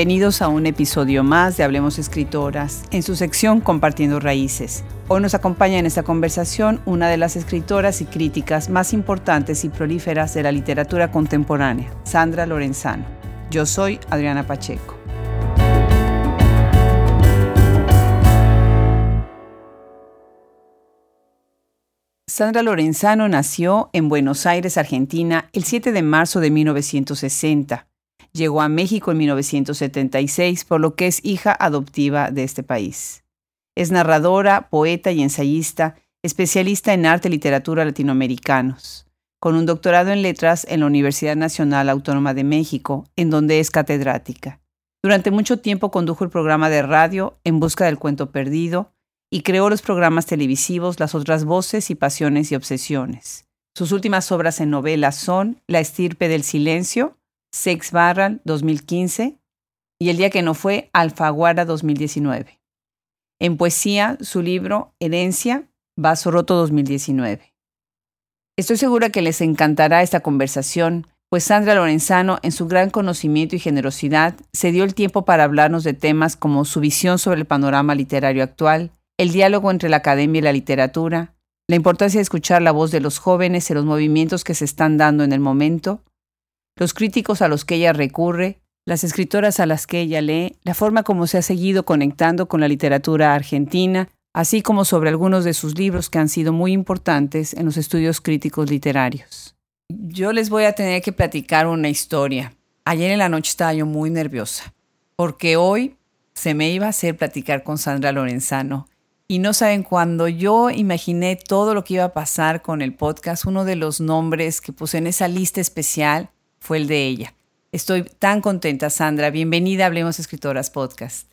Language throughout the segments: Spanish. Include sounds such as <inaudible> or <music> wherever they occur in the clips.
Bienvenidos a un episodio más de Hablemos Escritoras, en su sección Compartiendo Raíces. Hoy nos acompaña en esta conversación una de las escritoras y críticas más importantes y prolíferas de la literatura contemporánea, Sandra Lorenzano. Yo soy Adriana Pacheco. Sandra Lorenzano nació en Buenos Aires, Argentina, el 7 de marzo de 1960 Llegó a México en 1976, por lo que es hija adoptiva de este país. Es narradora, poeta y ensayista, especialista en arte y literatura latinoamericanos, con un doctorado en letras en la Universidad Nacional Autónoma de México, en donde es catedrática. Durante mucho tiempo condujo el programa de radio En Busca del Cuento Perdido y creó los programas televisivos Las otras voces y Pasiones y Obsesiones. Sus últimas obras en novelas son La estirpe del silencio Sex Barral 2015 y El día que no fue Alfaguara 2019. En poesía, su libro Herencia, Vaso Roto 2019. Estoy segura que les encantará esta conversación, pues Sandra Lorenzano, en su gran conocimiento y generosidad, se dio el tiempo para hablarnos de temas como su visión sobre el panorama literario actual, el diálogo entre la academia y la literatura, la importancia de escuchar la voz de los jóvenes y los movimientos que se están dando en el momento, los críticos a los que ella recurre, las escritoras a las que ella lee, la forma como se ha seguido conectando con la literatura argentina, así como sobre algunos de sus libros que han sido muy importantes en los estudios críticos literarios. Yo les voy a tener que platicar una historia. Ayer en la noche estaba yo muy nerviosa, porque hoy se me iba a hacer platicar con Sandra Lorenzano. Y no saben, cuando yo imaginé todo lo que iba a pasar con el podcast, uno de los nombres que puse en esa lista especial fue el de ella. Estoy tan contenta, Sandra. Bienvenida a Hablemos Escritoras Podcast.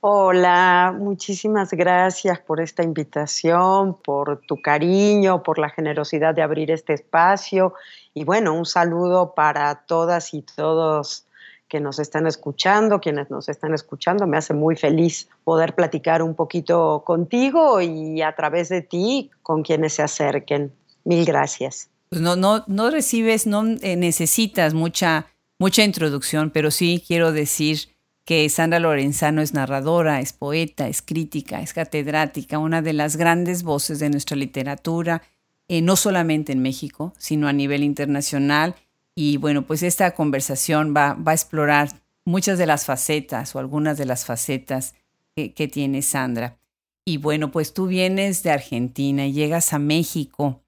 Hola, muchísimas gracias por esta invitación, por tu cariño, por la generosidad de abrir este espacio y bueno, un saludo para todas y todos que nos están escuchando, quienes nos están escuchando. Me hace muy feliz poder platicar un poquito contigo y a través de ti con quienes se acerquen. Mil gracias. Pues no, no, no recibes, no eh, necesitas mucha, mucha introducción, pero sí quiero decir que Sandra Lorenzano es narradora, es poeta, es crítica, es catedrática, una de las grandes voces de nuestra literatura, eh, no solamente en México, sino a nivel internacional. Y bueno, pues esta conversación va, va a explorar muchas de las facetas o algunas de las facetas que, que tiene Sandra. Y bueno, pues tú vienes de Argentina y llegas a México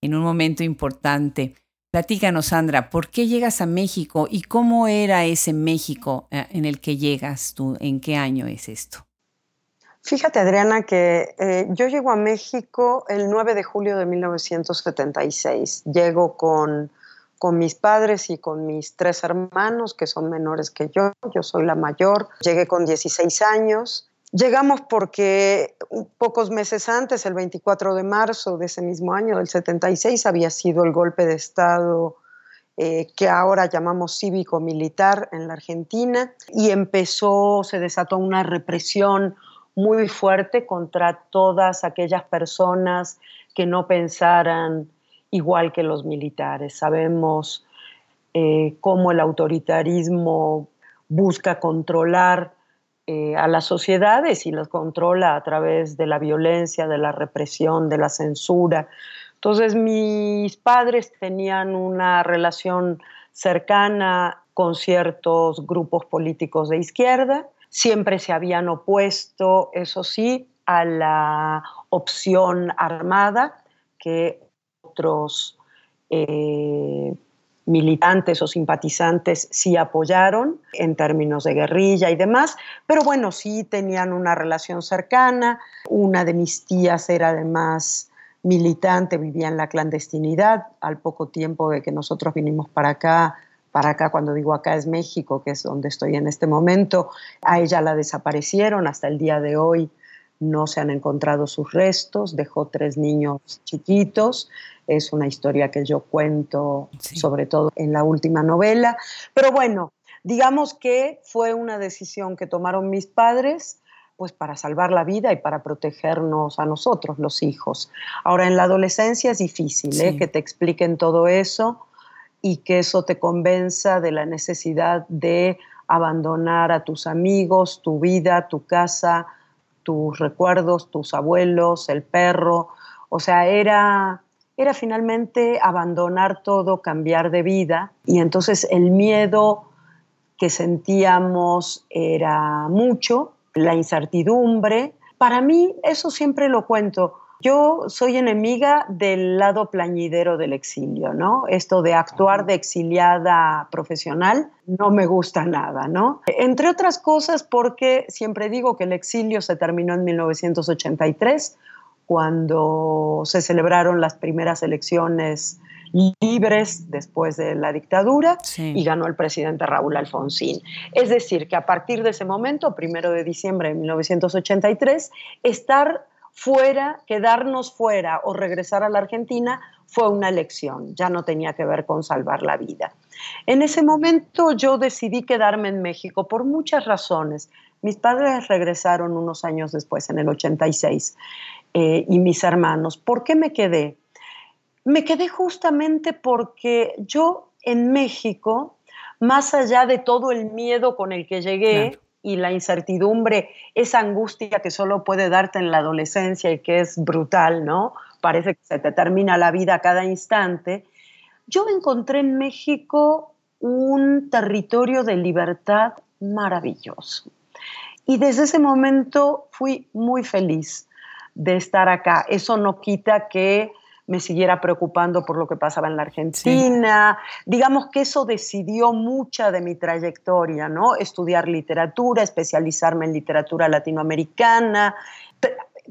en un momento importante. Platícanos, Sandra, ¿por qué llegas a México y cómo era ese México eh, en el que llegas tú? ¿En qué año es esto? Fíjate, Adriana, que eh, yo llego a México el 9 de julio de 1976. Llego con, con mis padres y con mis tres hermanos, que son menores que yo. Yo soy la mayor. Llegué con 16 años. Llegamos porque pocos meses antes, el 24 de marzo de ese mismo año, del 76, había sido el golpe de Estado eh, que ahora llamamos cívico-militar en la Argentina y empezó, se desató una represión muy fuerte contra todas aquellas personas que no pensaran igual que los militares. Sabemos eh, cómo el autoritarismo busca controlar eh, a las sociedades y las controla a través de la violencia, de la represión, de la censura. Entonces mis padres tenían una relación cercana con ciertos grupos políticos de izquierda, siempre se habían opuesto, eso sí, a la opción armada que otros eh, militantes o simpatizantes sí apoyaron en términos de guerrilla y demás, pero bueno, sí tenían una relación cercana. Una de mis tías era además militante, vivía en la clandestinidad al poco tiempo de que nosotros vinimos para acá. Para acá, cuando digo acá es México, que es donde estoy en este momento, a ella la desaparecieron hasta el día de hoy no se han encontrado sus restos, dejó tres niños chiquitos, es una historia que yo cuento sobre todo en la última novela, pero bueno, digamos que fue una decisión que tomaron mis padres pues para salvar la vida y para protegernos a nosotros, los hijos. Ahora, en la adolescencia es difícil ¿eh? que te expliquen todo eso y que eso te convenza de la necesidad de abandonar a tus amigos, tu vida, tu casa, tus recuerdos, tus abuelos, el perro. O sea, era, era finalmente abandonar todo, cambiar de vida. Y entonces el miedo que sentíamos era mucho, la incertidumbre. Para mí, eso siempre lo cuento, yo soy enemiga del lado plañidero del exilio, ¿no? Esto de actuar de exiliada profesional no me gusta nada, ¿no? Entre otras cosas porque siempre digo que el exilio se terminó en 1983, cuando se celebraron las primeras elecciones libres después de la dictadura y ganó el presidente Raúl Alfonsín. Es decir, que a partir de ese momento, primero de diciembre de 1983, estar fuera, quedarnos fuera o regresar a la Argentina fue una elección, ya no tenía que ver con salvar la vida. En ese momento yo decidí quedarme en México por muchas razones. Mis padres regresaron unos años después, en el 86, eh, y mis hermanos. ¿Por qué me quedé? Me quedé justamente porque yo en México, más allá de todo el miedo con el que llegué, y la incertidumbre, esa angustia que solo puede darte en la adolescencia y que es brutal, ¿no? Parece que se te termina la vida a cada instante. Yo encontré en México un territorio de libertad maravilloso. Y desde ese momento fui muy feliz de estar acá. Eso no quita que me siguiera preocupando por lo que pasaba en la Argentina. Digamos que eso decidió mucha de mi trayectoria, ¿no? Estudiar literatura, especializarme en literatura latinoamericana,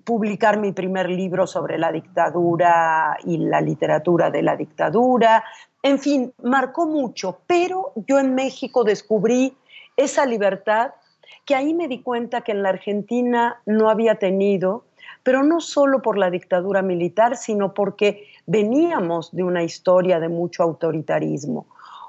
publicar mi primer libro sobre la dictadura y la literatura de la dictadura. En fin, marcó mucho, pero yo en México descubrí esa libertad que ahí me di cuenta que en la Argentina no había tenido pero no solo por la dictadura militar, sino porque veníamos de una historia de mucho autoritarismo.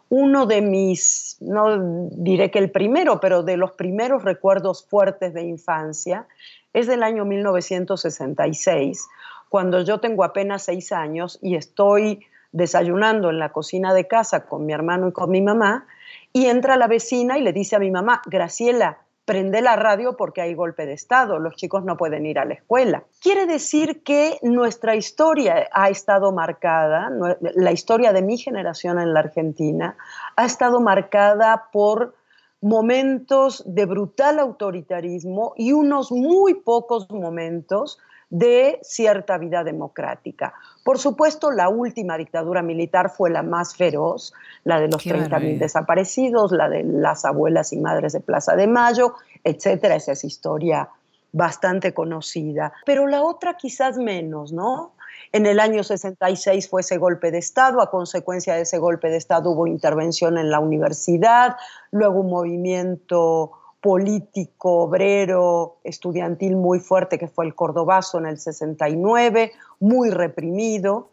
Uno de mis, no diré que el primero, pero de los primeros recuerdos fuertes de infancia es del año 1966, cuando yo tengo apenas seis años y estoy desayunando en la cocina de casa con mi hermano y con mi mamá, y entra la vecina y le dice a mi mamá, Graciela, prende la radio porque hay golpe de Estado, los chicos no pueden ir a la escuela. Quiere decir que nuestra historia ha estado marcada, la historia de mi generación en la Argentina ha estado marcada por momentos de brutal autoritarismo y unos muy pocos momentos de cierta vida democrática. Por supuesto, la última dictadura militar fue la más feroz, la de los 30.000 desaparecidos, la de las abuelas y madres de Plaza de Mayo, etcétera. Esa es historia bastante conocida. Pero la otra quizás menos, ¿no? En el año 66 fue ese golpe de Estado, a consecuencia de ese golpe de Estado hubo intervención en la universidad, luego un movimiento político, obrero, estudiantil muy fuerte que fue el Cordobazo en el 69, muy reprimido.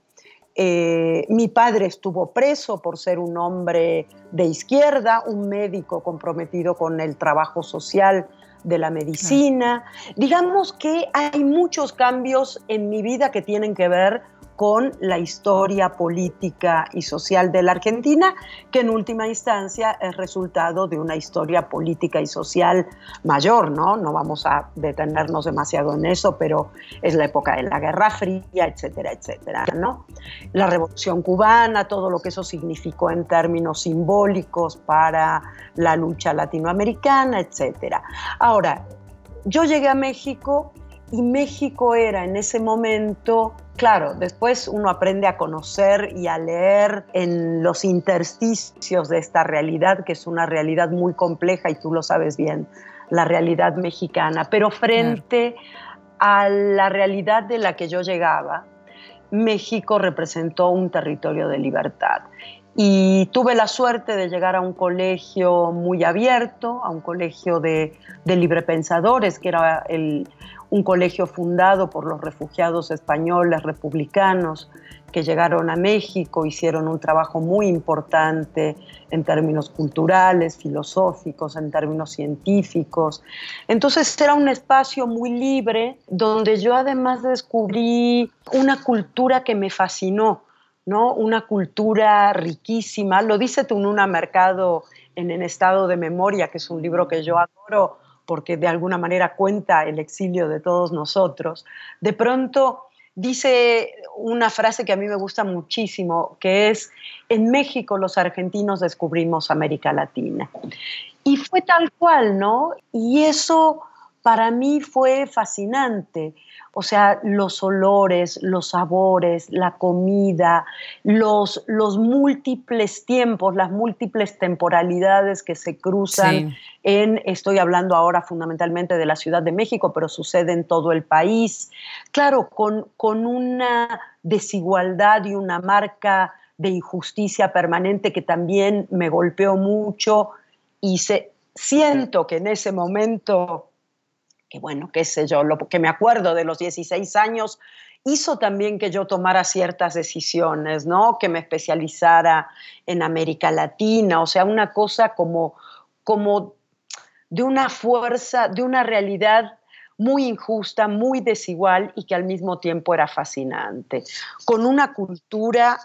Eh, mi padre estuvo preso por ser un hombre de izquierda, un médico comprometido con el trabajo social de la medicina. Digamos que hay muchos cambios en mi vida que tienen que ver con la historia política y social de la Argentina, que en última instancia es resultado de una historia política y social mayor, ¿no? No vamos a detenernos demasiado en eso, pero es la época de la Guerra Fría, etcétera, etcétera, ¿no? La Revolución Cubana, todo lo que eso significó en términos simbólicos para la lucha latinoamericana, etcétera. Ahora, yo llegué a México y México era en ese momento Claro, después uno aprende a conocer y a leer en los intersticios de esta realidad, que es una realidad muy compleja y tú lo sabes bien, la realidad mexicana. Pero frente a la realidad de la que yo llegaba, México representó un territorio de libertad. Y tuve la suerte de llegar a un colegio muy abierto, a un colegio de, de librepensadores, que era el, un colegio fundado por los refugiados españoles republicanos que llegaron a México, hicieron un trabajo muy importante en términos culturales, filosóficos, en términos científicos. Entonces era un espacio muy libre donde yo además descubrí una cultura que me fascinó, ¿no? Una cultura riquísima. Lo dice Tununa Mercado en El estado de memoria, que es un libro que yo adoro porque de alguna manera cuenta el exilio de todos nosotros. De pronto dice una frase que a mí me gusta muchísimo, que es, en México los argentinos descubrimos América Latina. Y fue tal cual, ¿no? Y eso para mí fue fascinante. O sea, los olores, los sabores, la comida, los, los múltiples tiempos, las múltiples temporalidades que se cruzan en, estoy hablando ahora fundamentalmente de la Ciudad de México, pero sucede en todo el país. Claro, con, con una desigualdad y una marca de injusticia permanente que también me golpeó mucho y se, siento que en ese momento que bueno, qué sé yo, lo que me acuerdo de los 16 años, hizo también que yo tomara ciertas decisiones, ¿no? Que me especializara en América Latina, o sea, una cosa como, como de una fuerza, de una realidad muy injusta, muy desigual y que al mismo tiempo era fascinante, con una cultura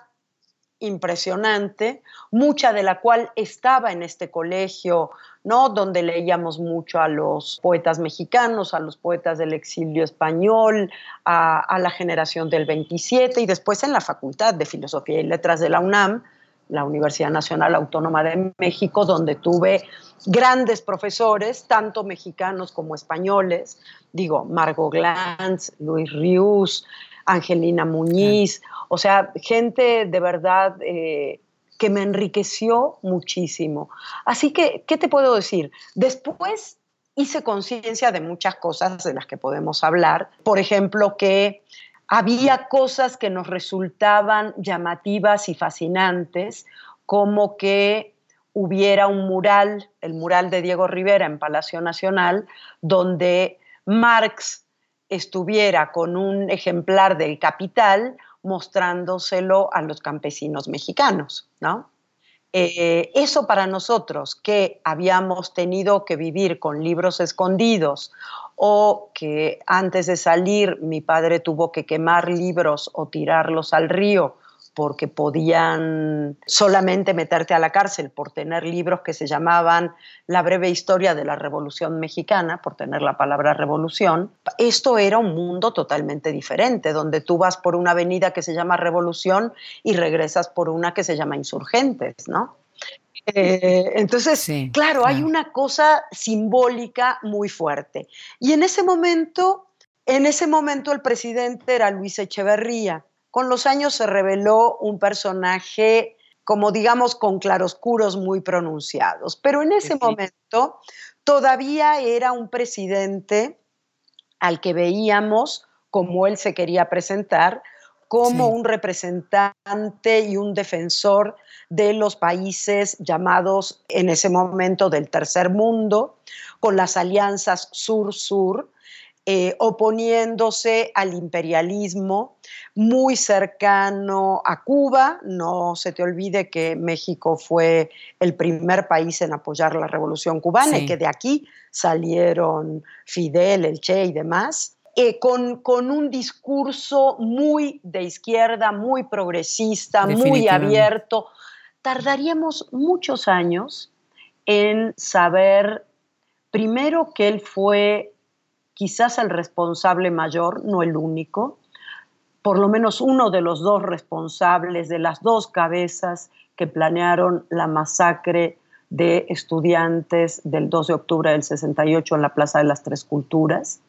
impresionante, mucha de la cual estaba en este colegio, ¿no? Donde leíamos mucho a los poetas mexicanos, a los poetas del exilio español, a, la generación del 27 y después en la Facultad de Filosofía y Letras de la UNAM, la Universidad Nacional Autónoma de México, donde tuve grandes profesores, tanto mexicanos como españoles, digo, Margot Glantz, Luis Rius, Angelina Muñiz, o sea, gente de verdad eh, que me enriqueció muchísimo. Así que, ¿qué te puedo decir? Después hice conciencia de muchas cosas de las que podemos hablar. Por ejemplo, que había cosas que nos resultaban llamativas y fascinantes, como que hubiera un mural, el mural de Diego Rivera en Palacio Nacional, donde Marx estuviera con un ejemplar del Capital mostrándoselo a los campesinos mexicanos, ¿no? Eh, eso para nosotros que habíamos tenido que vivir con libros escondidos o que antes de salir mi padre tuvo que quemar libros o tirarlos al río porque podían solamente meterte a la cárcel por tener libros que se llamaban La breve historia de la Revolución Mexicana, por tener la palabra revolución. Esto era un mundo totalmente diferente, donde tú vas por una avenida que se llama Revolución y regresas por una que se llama Insurgentes, ¿no? Eh, entonces, claro, hay una cosa simbólica muy fuerte. Y en ese momento, en ese momento el presidente era Luis Echeverría con los años se reveló un personaje como digamos con claroscuros muy pronunciados, pero en ese momento todavía era un presidente al que veíamos como él se quería presentar, como un representante y un defensor de los países llamados en ese momento del tercer mundo, con las alianzas sur-sur, eh, oponiéndose al imperialismo muy cercano a Cuba. No se te olvide que México fue el primer país en apoyar la revolución cubana y que de aquí salieron Fidel, el Che y demás. Eh, con, con, un discurso muy de izquierda, muy progresista, muy abierto. Tardaríamos muchos años en saber, primero, que él fue quizás el responsable mayor, no el único, por lo menos uno de los dos responsables, de las dos cabezas que planearon la masacre de estudiantes del 2 de octubre del 68 en la Plaza de las Tres Culturas,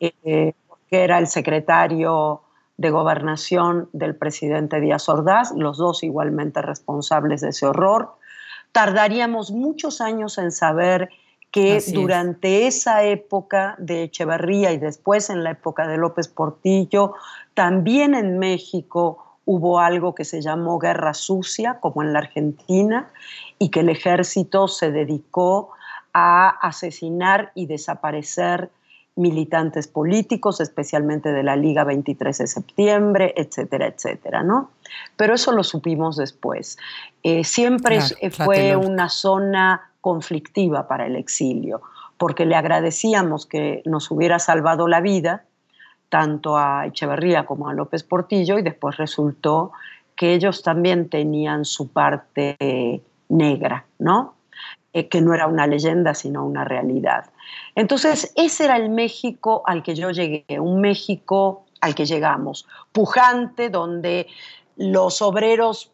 eh, que era el secretario de gobernación del presidente Díaz Ordaz, los dos igualmente responsables de ese horror. Tardaríamos muchos años en saber que durante esa época de Echeverría y después en la época de López Portillo, también en México hubo algo que se llamó guerra sucia, como en la Argentina, y que el ejército se dedicó a asesinar y desaparecer militantes políticos, especialmente de la Liga 23 de septiembre, etcétera, etcétera, ¿no? Pero eso lo supimos después. Eh, siempre fue una zona conflictiva para el exilio, porque le agradecíamos que nos hubiera salvado la vida, tanto a Echeverría como a López Portillo, y después resultó que ellos también tenían su parte negra, ¿no? Eh, que no era una leyenda, sino una realidad. Entonces, ese era el México al que yo llegué, un México al que llegamos, pujante, donde los obreros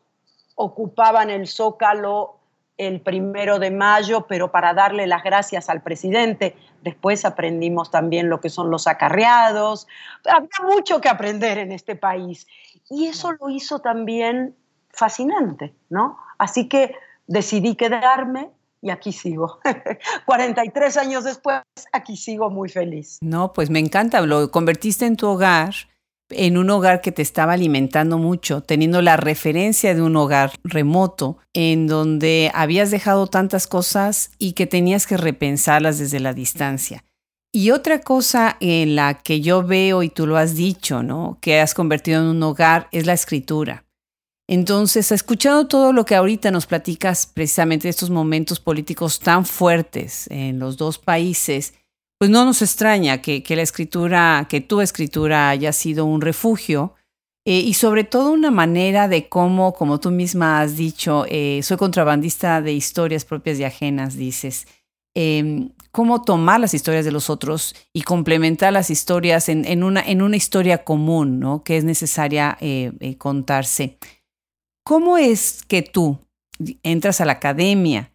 ocupaban el zócalo el primero de mayo, pero para darle las gracias al presidente. Después aprendimos también lo que son los acarreados. Había mucho que aprender en este país. Y eso lo hizo también fascinante, ¿no? Así que decidí quedarme y aquí sigo. <laughs> 43 años después, aquí sigo muy feliz. No, pues me encanta. Lo convertiste en tu hogar en un hogar que te estaba alimentando mucho, teniendo la referencia de un hogar remoto en donde habías dejado tantas cosas y que tenías que repensarlas desde la distancia. Y otra cosa en la que yo veo, y tú lo has dicho, ¿no? Que has convertido en un hogar, es la escritura. Entonces, escuchando todo lo que ahorita nos platicas precisamente de estos momentos políticos tan fuertes en los dos países, pues no nos extraña que, la escritura, que tu escritura haya sido un refugio eh, y sobre todo una manera de cómo, como tú misma has dicho, eh, soy contrabandista de historias propias y ajenas, dices, em, cómo tomar las historias de los otros y complementar las historias en, una, en una historia común, ¿no? Que es necesaria eh, contarse. ¿Cómo es que tú entras a la academia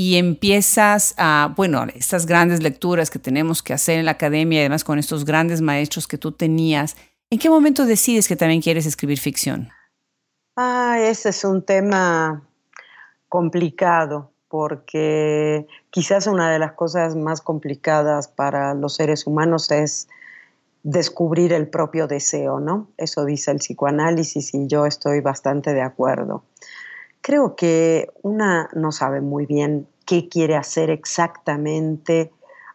y empiezas a, bueno, estas grandes lecturas que tenemos que hacer en la academia además con estos grandes maestros que tú tenías, ¿en qué momento decides que también quieres escribir ficción? Ah, ese es un tema complicado porque quizás una de las cosas más complicadas para los seres humanos es descubrir el propio deseo, ¿no? Eso dice el psicoanálisis y yo estoy bastante de acuerdo. Creo que una no sabe muy bien qué quiere hacer exactamente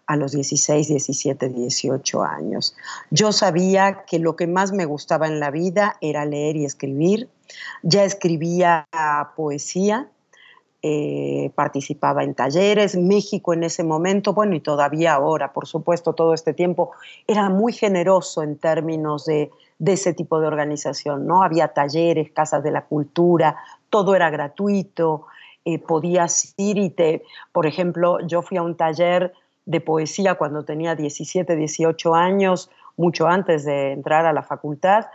a los 16, 17, 18 años. Yo sabía que lo que más me gustaba en la vida era leer y escribir. Ya escribía poesía, eh, participaba en talleres. México en ese momento, bueno, y todavía ahora, por supuesto, todo este tiempo, era muy generoso en términos de, de ese tipo de organización, ¿no? Había talleres, casas de la cultura, todo era gratuito, eh, podías ir y te, por ejemplo, yo fui a un taller de poesía cuando tenía 17, 18 años, mucho antes de entrar a la facultad,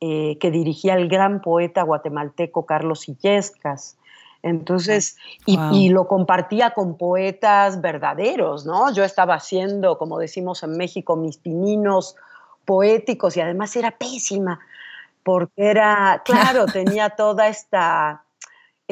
eh, que dirigía el gran poeta guatemalteco Carlos Illescas. Entonces, y, y, lo compartía con poetas verdaderos, ¿no? Yo estaba haciendo, como decimos en México, mis pininos poéticos y además era pésima porque era, claro, <laughs> tenía toda esta,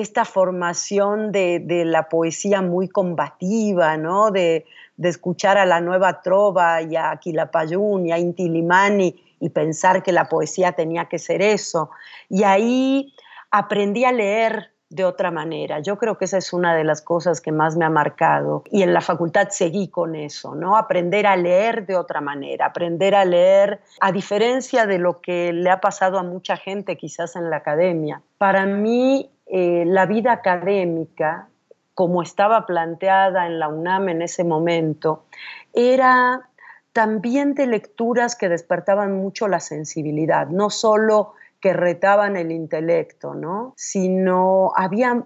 esta formación de, la poesía muy combativa, ¿no? De, escuchar a la nueva trova y a Quilapayún y a Intilimani y pensar que la poesía tenía que ser eso. Y ahí aprendí a leer de otra manera. Yo creo que esa es una de las cosas que más me ha marcado y en la facultad seguí con eso, ¿no? Aprender a leer de otra manera, aprender a leer a diferencia de lo que le ha pasado a mucha gente quizás en la academia. Para mí eh, la vida académica, como estaba planteada en la UNAM en ese momento, era también de lecturas que despertaban mucho la sensibilidad, no solo que retaban el intelecto, ¿no? Sino había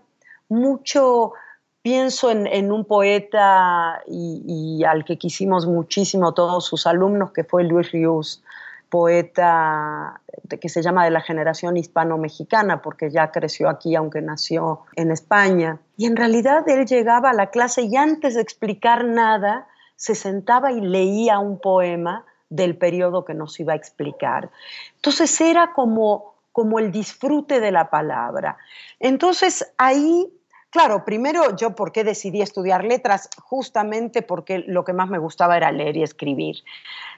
mucho, pienso en, un poeta y, al que quisimos muchísimo todos sus alumnos, que fue Luis Rius, poeta que se llama de la generación hispano-mexicana, porque ya creció aquí, aunque nació en España. Y en realidad él llegaba a la clase y antes de explicar nada, se sentaba y leía un poema del periodo que nos iba a explicar. Entonces era como, como el disfrute de la palabra. Entonces ahí, claro, primero yo por qué decidí estudiar letras, justamente porque lo que más me gustaba era leer y escribir,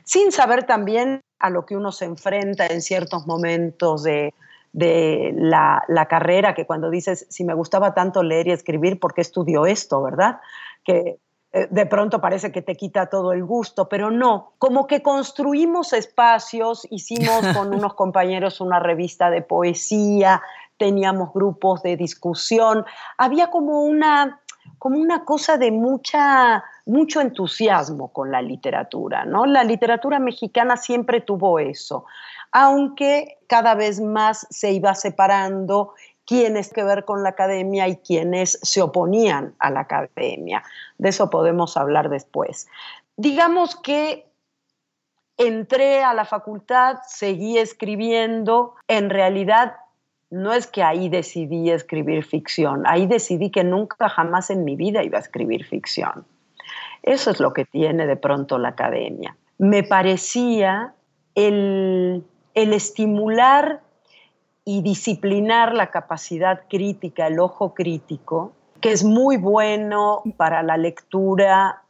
sin saber también a lo que uno se enfrenta en ciertos momentos de, la, la, carrera, que cuando dices, si me gustaba tanto leer y escribir, ¿por qué estudio esto, verdad? Que eh, de pronto parece que te quita todo el gusto, pero no, como que construimos espacios, hicimos con <laughs> unos compañeros una revista de poesía, teníamos grupos de discusión, había como una, como una cosa de mucha, mucho entusiasmo con la literatura, ¿no? La literatura mexicana siempre tuvo eso. aunque cada vez más se iba separando quiénes que ver con la academia y quienes se oponían a la academia. De eso podemos hablar después. Digamos que entré a la facultad, seguí escribiendo, en realidad no es que ahí decidí escribir ficción, ahí decidí que nunca jamás en mi vida iba a escribir ficción. Eso es lo que tiene de pronto la academia. Me parecía el, el estimular y disciplinar la capacidad crítica, el ojo crítico, que es muy bueno para la lectura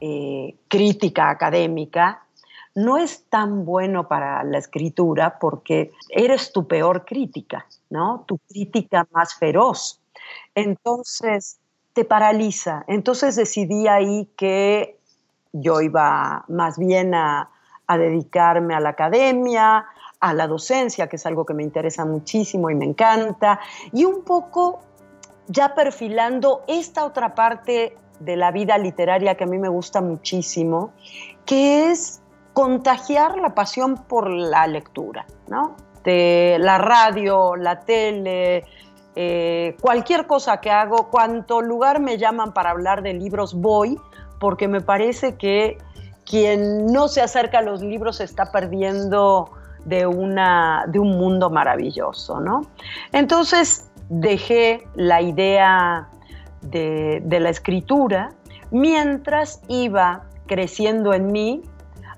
eh, crítica académica, no es tan bueno para la escritura porque eres tu peor crítica, ¿no? Tu crítica más feroz. Entonces, te paraliza. Entonces decidí ahí que yo iba más bien a, a dedicarme a la academia, a la docencia, que es algo que me interesa muchísimo y me encanta, y un poco ya perfilando esta otra parte de la vida literaria que a mí me gusta muchísimo, que es contagiar la pasión por la lectura, ¿no? De la radio, la tele, eh, cualquier cosa que hago, cuanto lugar me llaman para hablar de libros, voy, porque me parece que quien no se acerca a los libros está perdiendo de, una, de un mundo maravilloso, ¿no? Entonces dejé la idea de, de la escritura mientras iba creciendo en mí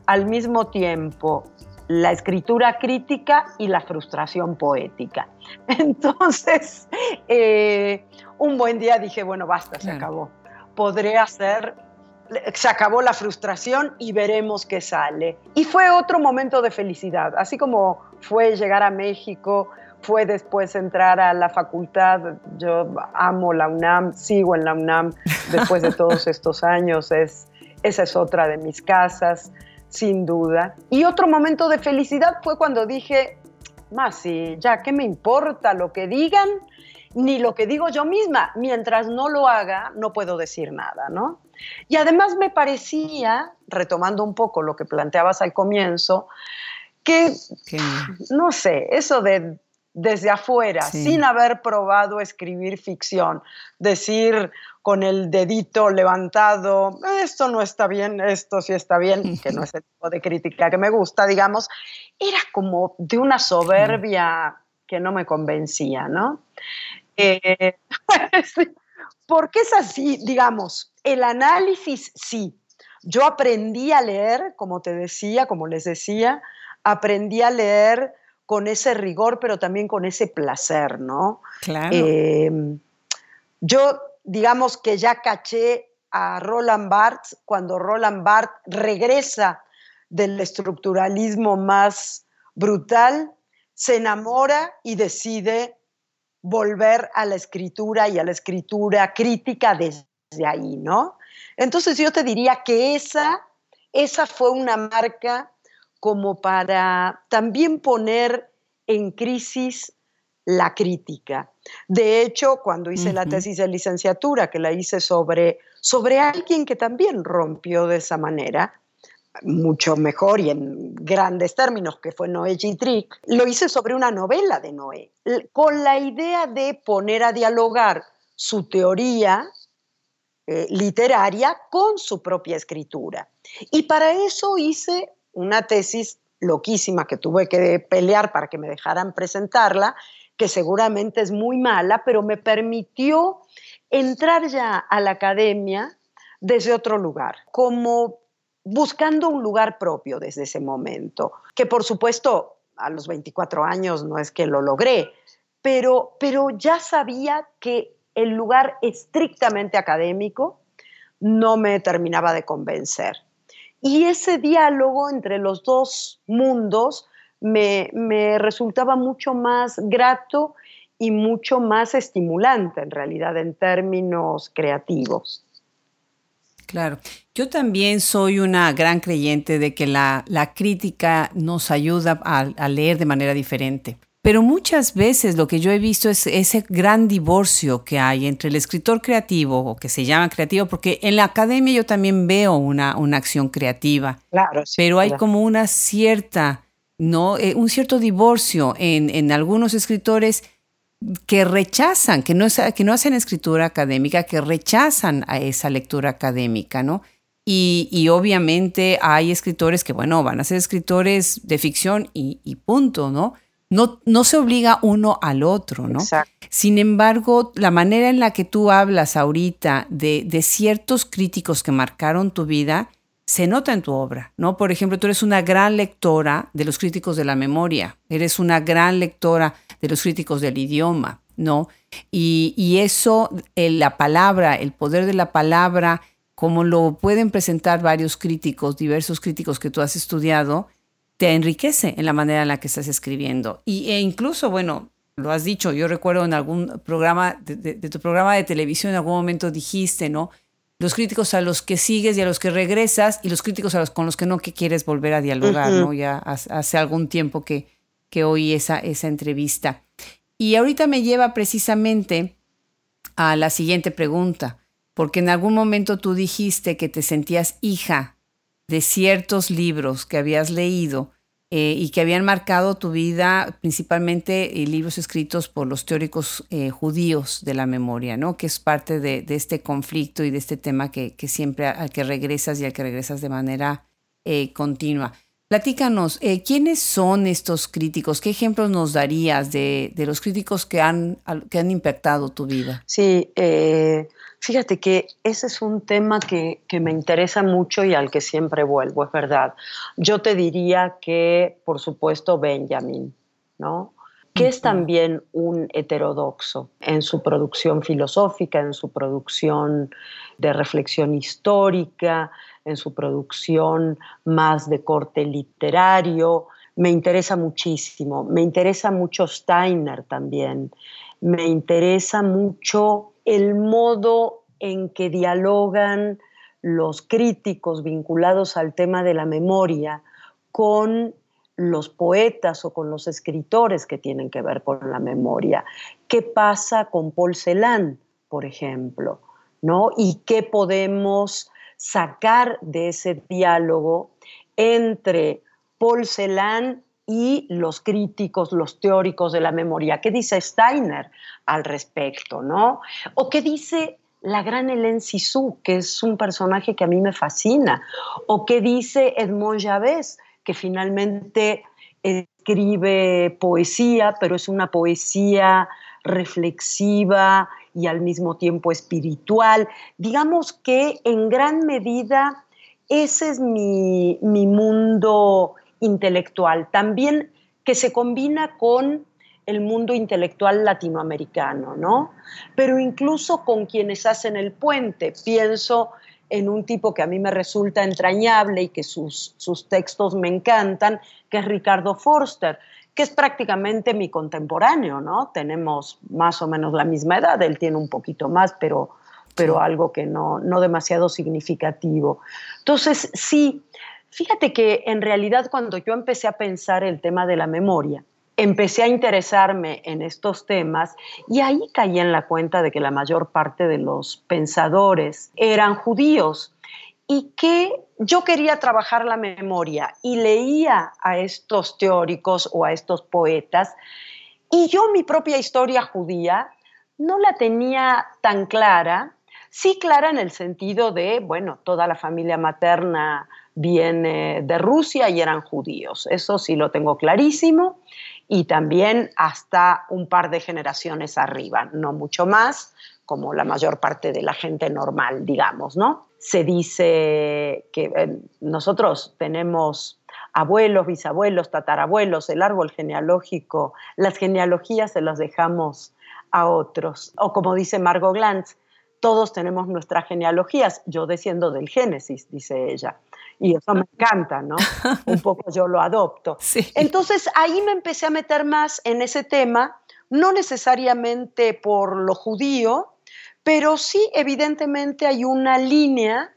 al mismo tiempo la escritura crítica y la frustración poética. <laughs> Entonces, eh, un buen día dije, bueno, basta, se acabó. Podré hacer se acabó la frustración y veremos qué sale. Y fue otro momento de felicidad, así como fue llegar a México, fue después entrar a la facultad, yo amo la UNAM, sigo en la UNAM después de todos <laughs> estos años, es, esa es otra de mis casas, sin duda. Y otro momento de felicidad fue cuando dije, más sí, ya, ¿qué me importa lo que digan? Ni lo que digo yo misma, mientras no lo haga, no puedo decir nada, ¿no? Y además me parecía, retomando un poco lo que planteabas al comienzo, que, no sé, eso de desde afuera, sin haber probado escribir ficción, decir con el dedito levantado, esto no está bien, esto sí está bien, <laughs> que no es el tipo de crítica que me gusta, digamos, era como de una soberbia que no me convencía, ¿no? Eh, <laughs> porque es así, digamos, el análisis sí. Yo aprendí a leer, como te decía, como les decía, aprendí a leer con ese rigor, pero también con ese placer, ¿no? Claro. Eh, yo, digamos que ya caché a Roland Barthes cuando Roland Barthes regresa del estructuralismo más brutal, se enamora y decide volver a la escritura y a la escritura crítica desde ahí, ¿no? Entonces yo te diría que esa, esa fue una marca como para también poner en crisis la crítica. De hecho, cuando hice la tesis de licenciatura, que la hice sobre, sobre alguien que también rompió de esa manera, mucho mejor y en grandes términos, que fue Noé Gitrick, lo hice sobre una novela de Noé, con la idea de poner a dialogar su teoría eh, literaria con su propia escritura. Y para eso hice una tesis loquísima que tuve que pelear para que me dejaran presentarla, que seguramente es muy mala, pero me permitió entrar ya a la academia desde otro lugar, como buscando un lugar propio desde ese momento, que por supuesto a los 24 años no es que lo logré, pero, pero ya sabía que el lugar estrictamente académico no me terminaba de convencer. Y ese diálogo entre los dos mundos me, me resultaba mucho más grato y mucho más estimulante en realidad en términos creativos. Claro, yo también soy una gran creyente de que la, crítica nos ayuda a, leer de manera diferente. Pero muchas veces lo que yo he visto es ese gran divorcio que hay entre el escritor creativo, o que se llama creativo, porque en la academia yo también veo una, una acción creativa. Claro, Pero hay como una cierta ¿no? Eh, un cierto divorcio en, en, algunos escritores que rechazan, que no, que no hacen escritura académica, que rechazan a esa lectura académica, ¿no? Y, y, obviamente hay escritores que, bueno, van a ser escritores de ficción y, y punto, ¿no? No, no, se obliga uno al otro, ¿no? Exacto. Sin embargo, la manera en la que tú hablas ahorita de, de ciertos críticos que marcaron tu vida, se nota en tu obra, ¿no? Por ejemplo, tú eres una gran lectora de los críticos de la memoria, eres una gran lectora de los críticos del idioma, ¿no? Y, y eso, la palabra, el poder de la palabra, como lo pueden presentar varios críticos, diversos críticos que tú has estudiado, te enriquece en la manera en la que estás escribiendo. Y, e incluso, bueno, lo has dicho, yo recuerdo en algún programa, de, de, de tu programa de televisión, en algún momento dijiste, ¿no? los críticos a los que sigues y a los que regresas y los críticos a los con los que no que quieres volver a dialogar, uh -huh. ¿no? Ya hace algún tiempo que, que oí esa, esa entrevista. Y ahorita me lleva precisamente a la siguiente pregunta, porque en algún momento tú dijiste que te sentías hija de ciertos libros que habías leído eh, y que habían marcado tu vida, principalmente eh, libros escritos por los teóricos eh, judíos de la memoria, ¿no? que es parte de, de este conflicto y de este tema que, que, siempre al que regresas y al que regresas de manera continua. Platícanos, ¿quiénes son estos críticos? ¿Qué ejemplos nos darías de, de los críticos que han, que han impactado tu vida? Sí, eh, Fíjate que ese es un tema que, que, me interesa mucho y al que siempre vuelvo, es verdad. Yo te diría que, por supuesto, Benjamin, ¿no? que es también un heterodoxo en su producción filosófica, en su producción de reflexión histórica, en su producción más de corte literario. Me interesa muchísimo. Me interesa mucho Steiner también. Me interesa mucho el modo en que dialogan los críticos vinculados al tema de la memoria con los poetas o con los escritores que tienen que ver con la memoria. ¿Qué pasa con Paul Celan, por ejemplo? ¿no? ¿Y qué podemos sacar de ese diálogo entre Paul Celan y los críticos, los teóricos de la memoria. ¿Qué dice Steiner al respecto? ¿no? ¿O qué dice la gran Hélène Cixous, que es un personaje que a mí me fascina? ¿O qué dice Edmond Javés, que finalmente escribe poesía, pero es una poesía reflexiva y al mismo tiempo espiritual? Digamos que en gran medida ese es mi, mi mundo intelectual, también que se combina con el mundo intelectual latinoamericano, ¿no? Pero incluso con quienes hacen el puente. Pienso en un tipo que a mí me resulta entrañable y que sus, sus textos me encantan, que es Ricardo Forster, que es prácticamente mi contemporáneo, ¿no? Tenemos más o menos la misma edad, él tiene un poquito más, pero, pero algo que no, no demasiado significativo. Entonces, sí, Fíjate que en realidad cuando yo empecé a pensar el tema de la memoria, empecé a interesarme en estos temas y ahí caí en la cuenta de que la mayor parte de los pensadores eran judíos y que yo quería trabajar la memoria y leía a estos teóricos o a estos poetas y yo mi propia historia judía no la tenía tan clara, sí clara en el sentido de, bueno, toda la familia materna viene de Rusia y eran judíos. Eso sí lo tengo clarísimo. Y también hasta un par de generaciones arriba, no mucho más, como la mayor parte de la gente normal, digamos, ¿no? Se dice que eh, nosotros tenemos abuelos, bisabuelos, tatarabuelos, el árbol genealógico, las genealogías se las dejamos a otros. O como dice Margot Glantz, todos tenemos nuestras genealogías. Yo desciendo del Génesis, dice ella y eso me encanta, ¿no? <laughs> Un poco yo lo adopto. Sí. Entonces ahí me empecé a meter más en ese tema, no necesariamente por lo judío, pero sí evidentemente hay una línea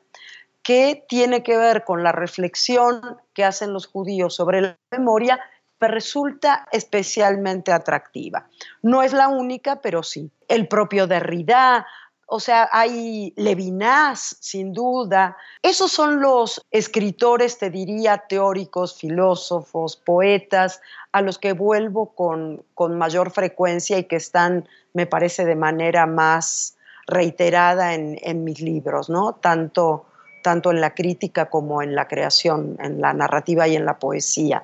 que tiene que ver con la reflexión que hacen los judíos sobre la memoria, pero resulta especialmente atractiva. No es la única, pero sí. El propio Derrida o sea, hay Levinas, sin duda. Esos son los escritores, te diría, teóricos, filósofos, poetas, a los que vuelvo con, mayor frecuencia y que están, me parece, de manera más reiterada en, mis libros, ¿no? Tanto, tanto en la crítica como en la creación, en la narrativa y en la poesía.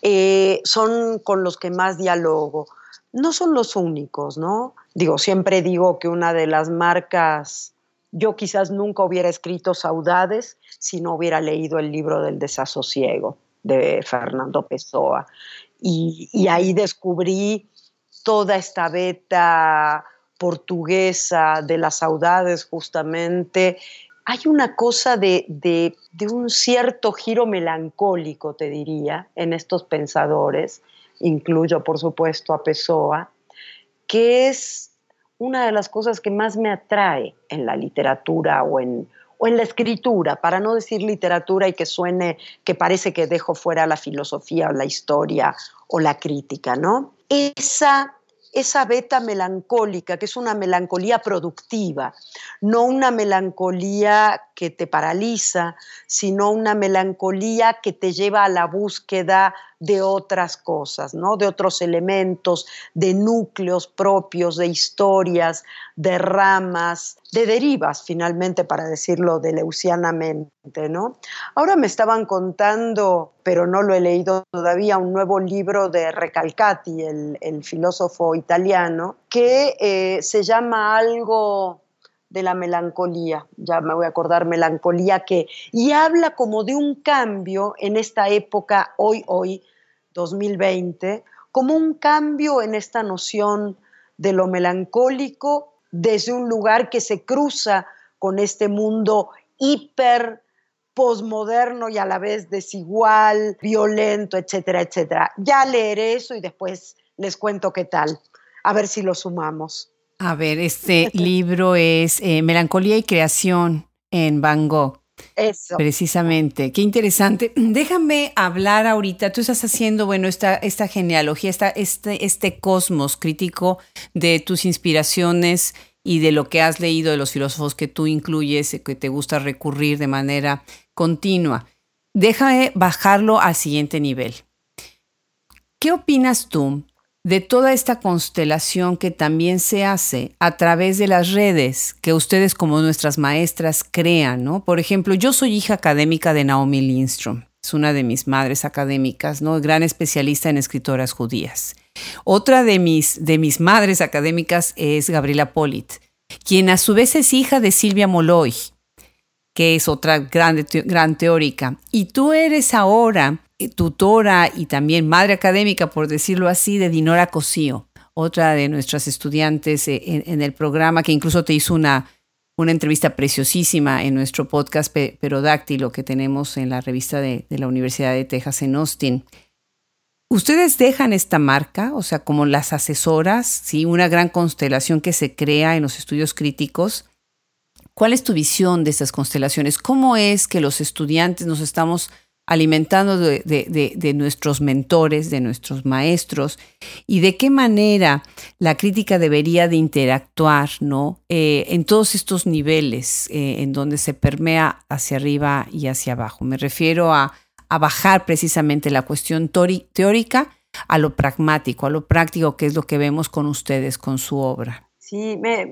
Eh, son con los que más dialogo no son los únicos, ¿no? Digo, siempre digo que una de las marcas, yo quizás nunca hubiera escrito Saudades si no hubiera leído el libro del desasosiego de Fernando Pessoa. Y, ahí descubrí toda esta beta portuguesa de las saudades justamente. Hay una cosa de, de, un cierto giro melancólico, te diría, en estos pensadores, incluyo por supuesto a Pessoa, que es una de las cosas que más me atrae en la literatura o en, o en la escritura, para no decir literatura y que suene, que parece que dejo fuera la filosofía o la historia o la crítica, ¿no? Esa esa beta melancólica, que es una melancolía productiva, no una melancolía que te paraliza, sino una melancolía que te lleva a la búsqueda de otras cosas, ¿no? de otros elementos, de núcleos propios, de historias, de ramas, de derivas, finalmente, para decirlo de leucianamente. ¿no? Ahora me estaban contando, pero no lo he leído todavía, un nuevo libro de Recalcati, el, filósofo italiano, que eh, se llama algo de la melancolía, ya me voy a acordar, melancolía que, y habla como de un cambio en esta época, hoy, hoy, 2020, como un cambio en esta noción de lo melancólico desde un lugar que se cruza con este mundo hiper posmoderno y a la vez desigual, violento, etcétera, etcétera. Ya leeré eso y después les cuento qué tal, a ver si lo sumamos. A ver, este <laughs> libro es eh, Melancolía y Creación en Van Gogh. Eso. Precisamente, qué interesante. Déjame hablar ahorita, tú estás haciendo, bueno, esta, esta genealogía, esta, este, este cosmos crítico de tus inspiraciones y de lo que has leído de los filósofos que tú incluyes, que te gusta recurrir de manera continua. Déjame bajarlo al siguiente nivel. ¿Qué opinas tú de toda esta constelación que también se hace a través de las redes que ustedes como nuestras maestras crean, ¿no? Por ejemplo, yo soy hija académica de Naomi Lindstrom, es una de mis madres académicas, ¿no? Gran especialista en escritoras judías. Otra de mis, de mis madres académicas es Gabriela Polit, quien a su vez es hija de Silvia Moloy, que es otra gran, gran teórica. Y tú eres ahora tutora y también madre académica, por decirlo así, de Dinora Cosío, otra de nuestras estudiantes eh, en, el programa, que incluso te hizo una, una entrevista preciosísima en nuestro podcast Perodáctilo que tenemos en la revista de, la Universidad de Texas en Austin. Ustedes dejan esta marca, o sea, como las asesoras, ¿sí? una gran constelación que se crea en los estudios críticos. ¿Cuál es tu visión de estas constelaciones? ¿Cómo es que los estudiantes nos estamos alimentando de, nuestros mentores, de nuestros maestros, y de qué manera la crítica debería de interactuar ¿no? Eh, en todos estos niveles eh, en donde se permea hacia arriba y hacia abajo. Me refiero a, bajar precisamente la cuestión teórica a lo pragmático, a lo práctico, que es lo que vemos con ustedes, con su obra. Sí, me,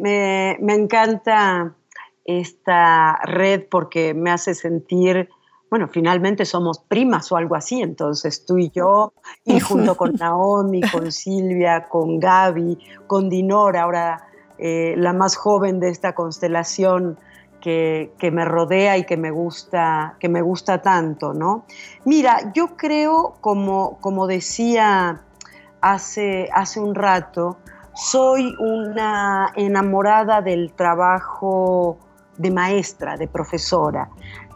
me encanta esta red porque me hace sentir bueno, finalmente somos primas o algo así, entonces tú y yo, y junto con Naomi, con <laughs> Silvia, con Gaby, con Dinora, ahora eh, la más joven de esta constelación que, me rodea y que me gusta, que me gusta tanto, ¿no? Mira, yo creo, como, como decía hace, hace un rato, soy una enamorada del trabajo de maestra, de profesora.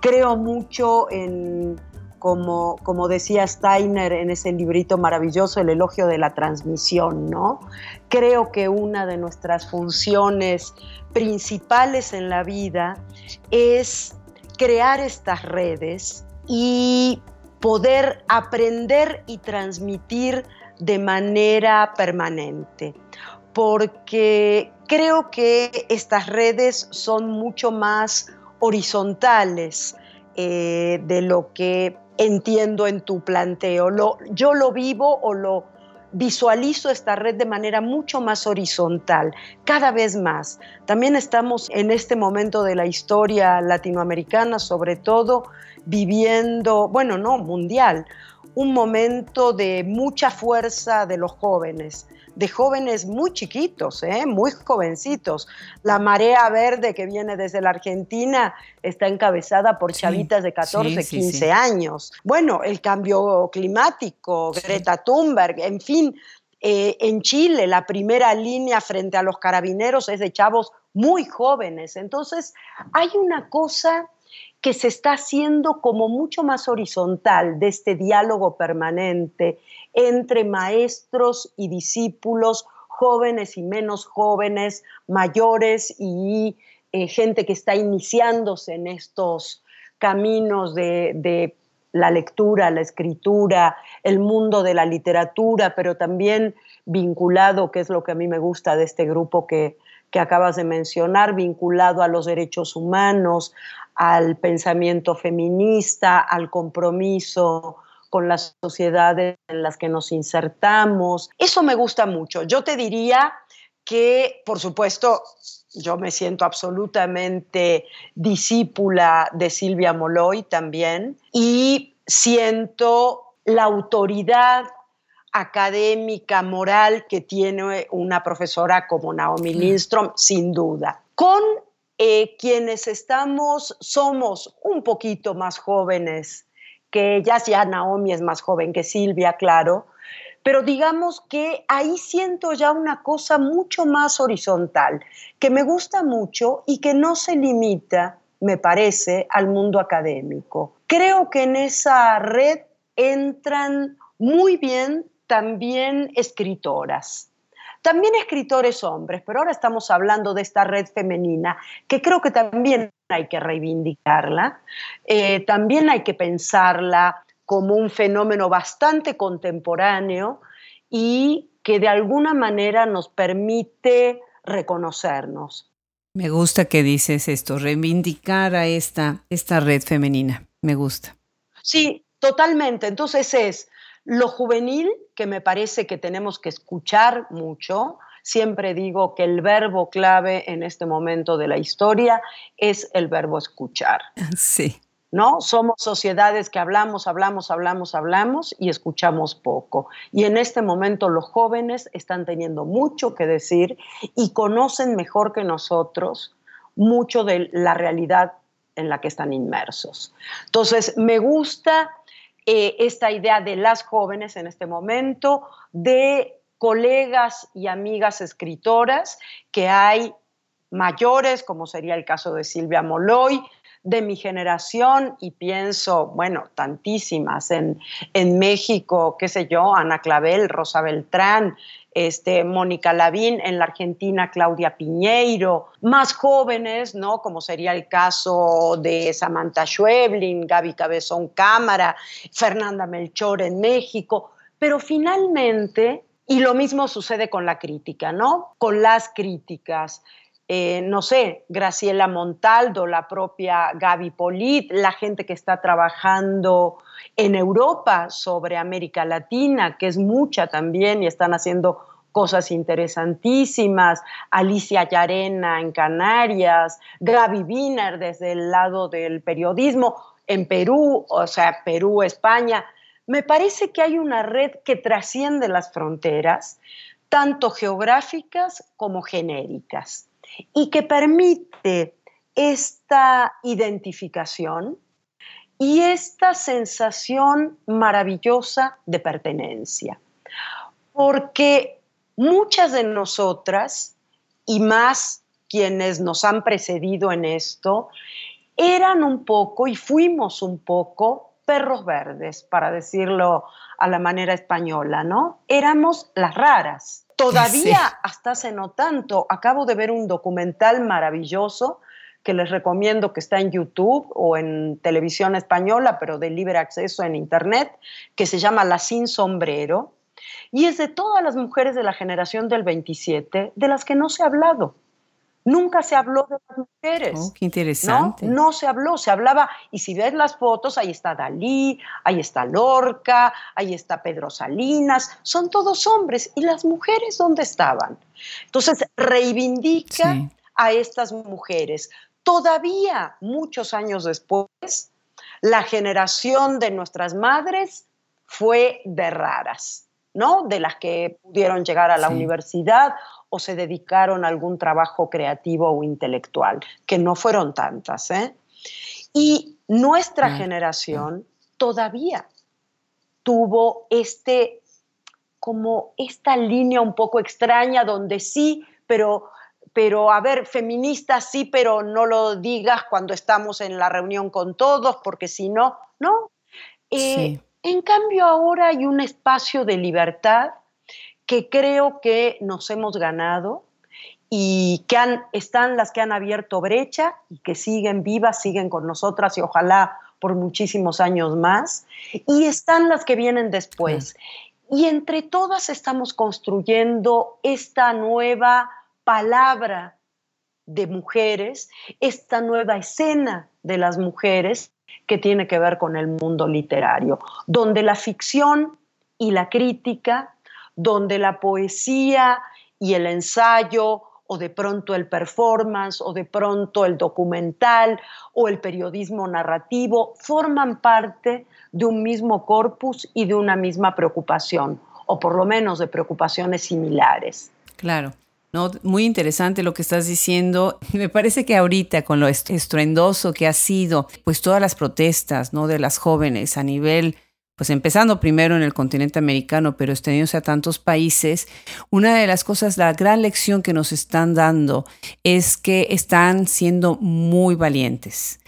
Creo mucho en, como, como decía Steiner en ese librito maravilloso, el elogio de la transmisión, ¿no? Creo que una de nuestras funciones principales en la vida es crear estas redes y poder aprender y transmitir de manera permanente, porque creo que estas redes son mucho más horizontales eh, de lo que entiendo en tu planteo. yo lo vivo o lo visualizo esta red de manera mucho más horizontal, cada vez más. También estamos en este momento de la historia latinoamericana, sobre todo, viviendo, bueno, no, mundial, un momento de mucha fuerza de los jóvenes, de jóvenes muy chiquitos, ¿eh? muy jovencitos. La marea verde que viene desde la Argentina está encabezada por chavitas de 14, 15 años. Bueno, el cambio climático, Greta Thunberg, en fin, eh, en Chile la primera línea frente a los carabineros es de chavos muy jóvenes. Entonces, hay una cosa que se está haciendo como mucho más horizontal de este diálogo permanente entre maestros y discípulos, jóvenes y menos jóvenes, mayores y eh, gente que está iniciándose en estos caminos de, de la lectura, la escritura, el mundo de la literatura, pero también vinculado, que es lo que a mí me gusta de este grupo que, que acabas de mencionar, vinculado a los derechos humanos, al pensamiento feminista, al compromiso con las sociedades en las que nos insertamos. Eso me gusta mucho. Yo te diría que, por supuesto, yo me siento absolutamente discípula de Silvia Moloy también y siento la autoridad académica, moral que tiene una profesora como Naomi Lindstrom, sin duda. Con eh, quienes estamos, somos un poquito más jóvenes que ellas, ya Naomi es más joven que Silvia, claro, pero digamos que ahí siento ya una cosa mucho más horizontal, que me gusta mucho y que no se limita, me parece, al mundo académico. Creo que en esa red entran muy bien también escritoras también escritores hombres, pero ahora estamos hablando de esta red femenina, que creo que también hay que reivindicarla, eh, también hay que pensarla como un fenómeno bastante contemporáneo y que de alguna manera nos permite reconocernos. Me gusta que dices esto, reivindicar a esta, esta red femenina. Me gusta. Sí, totalmente. Entonces es lo juvenil, que me parece que tenemos que escuchar mucho, siempre digo que el verbo clave en este momento de la historia es el verbo escuchar. Sí. ¿No? Somos sociedades que hablamos, hablamos, hablamos, hablamos y escuchamos poco. Y en este momento los jóvenes están teniendo mucho que decir y conocen mejor que nosotros mucho de la realidad en la que están inmersos. Entonces, me gusta eh, esta idea de las jóvenes en este momento, de colegas y amigas escritoras que hay mayores, como sería el caso de Silvia Moloy, de mi generación y pienso, bueno, tantísimas en, en México, qué sé yo, Ana Clavel, Rosa Beltrán, este, Mónica Lavín, en la Argentina Claudia Piñeiro, más jóvenes, ¿no? Como sería el caso de Samantha Schweblin, Gaby Cabezón Cámara, Fernanda Melchor en México, pero finalmente, y lo mismo sucede con la crítica, ¿no? Con las críticas. Eh, no sé, Graciela Montaldo, la propia Gaby Polit, la gente que está trabajando en Europa sobre América Latina, que es mucha también y están haciendo cosas interesantísimas, Alicia Yarena en Canarias, Gaby Wiener desde el lado del periodismo en Perú, o sea, Perú, España. Me parece que hay una red que trasciende las fronteras, tanto geográficas como genéricas y que permite esta identificación y esta sensación maravillosa de pertenencia. Porque muchas de nosotras, y más quienes nos han precedido en esto, eran un poco y fuimos un poco perros verdes, para decirlo a la manera española, ¿no? Éramos las raras <laughs> Todavía hasta hace no tanto, acabo de ver un documental maravilloso que les recomiendo que está en YouTube o en televisión española, pero de libre acceso en Internet, que se llama La Sin Sombrero, Y es de todas las mujeres de la generación del 27 de las que no se ha hablado. Nunca se habló de las mujeres. Oh, qué interesante. ¿no? se habló, se hablaba, y si ves las fotos, ahí está Dalí, ahí está Lorca, ahí está Pedro Salinas, son todos hombres. ¿Y las mujeres dónde estaban? Entonces, reivindica a estas mujeres. Todavía, muchos años después, la generación de nuestras madres fue de raras, ¿no? De las que pudieron llegar a la universidad o se dedicaron a algún trabajo creativo o intelectual, que no fueron tantas. ¿eh? Y nuestra generación todavía tuvo este, como esta línea un poco extraña donde sí, pero, pero a ver, feminista sí, pero no lo digas cuando estamos en la reunión con todos, porque si no, ¿no? Eh, en cambio ahora hay un espacio de libertad que creo que nos hemos ganado y que han, están las que han abierto brecha y que siguen vivas, siguen con nosotras y ojalá por muchísimos años más, y están las que vienen después. Y entre todas estamos construyendo esta nueva palabra de mujeres, esta nueva escena de las mujeres que tiene que ver con el mundo literario, donde la ficción y la crítica donde la poesía y el ensayo o de pronto el performance o de pronto el documental o el periodismo narrativo forman parte de un mismo corpus y de una misma preocupación, o por lo menos de preocupaciones similares. Claro. No, muy interesante lo que estás diciendo. Me parece que ahorita con lo estruendoso que ha sido, pues todas las protestas, ¿no? De las jóvenes a nivel pues empezando primero en el continente americano, pero extendiéndose a tantos países, una de las cosas, la gran lección que nos están dando es que están siendo muy valientes.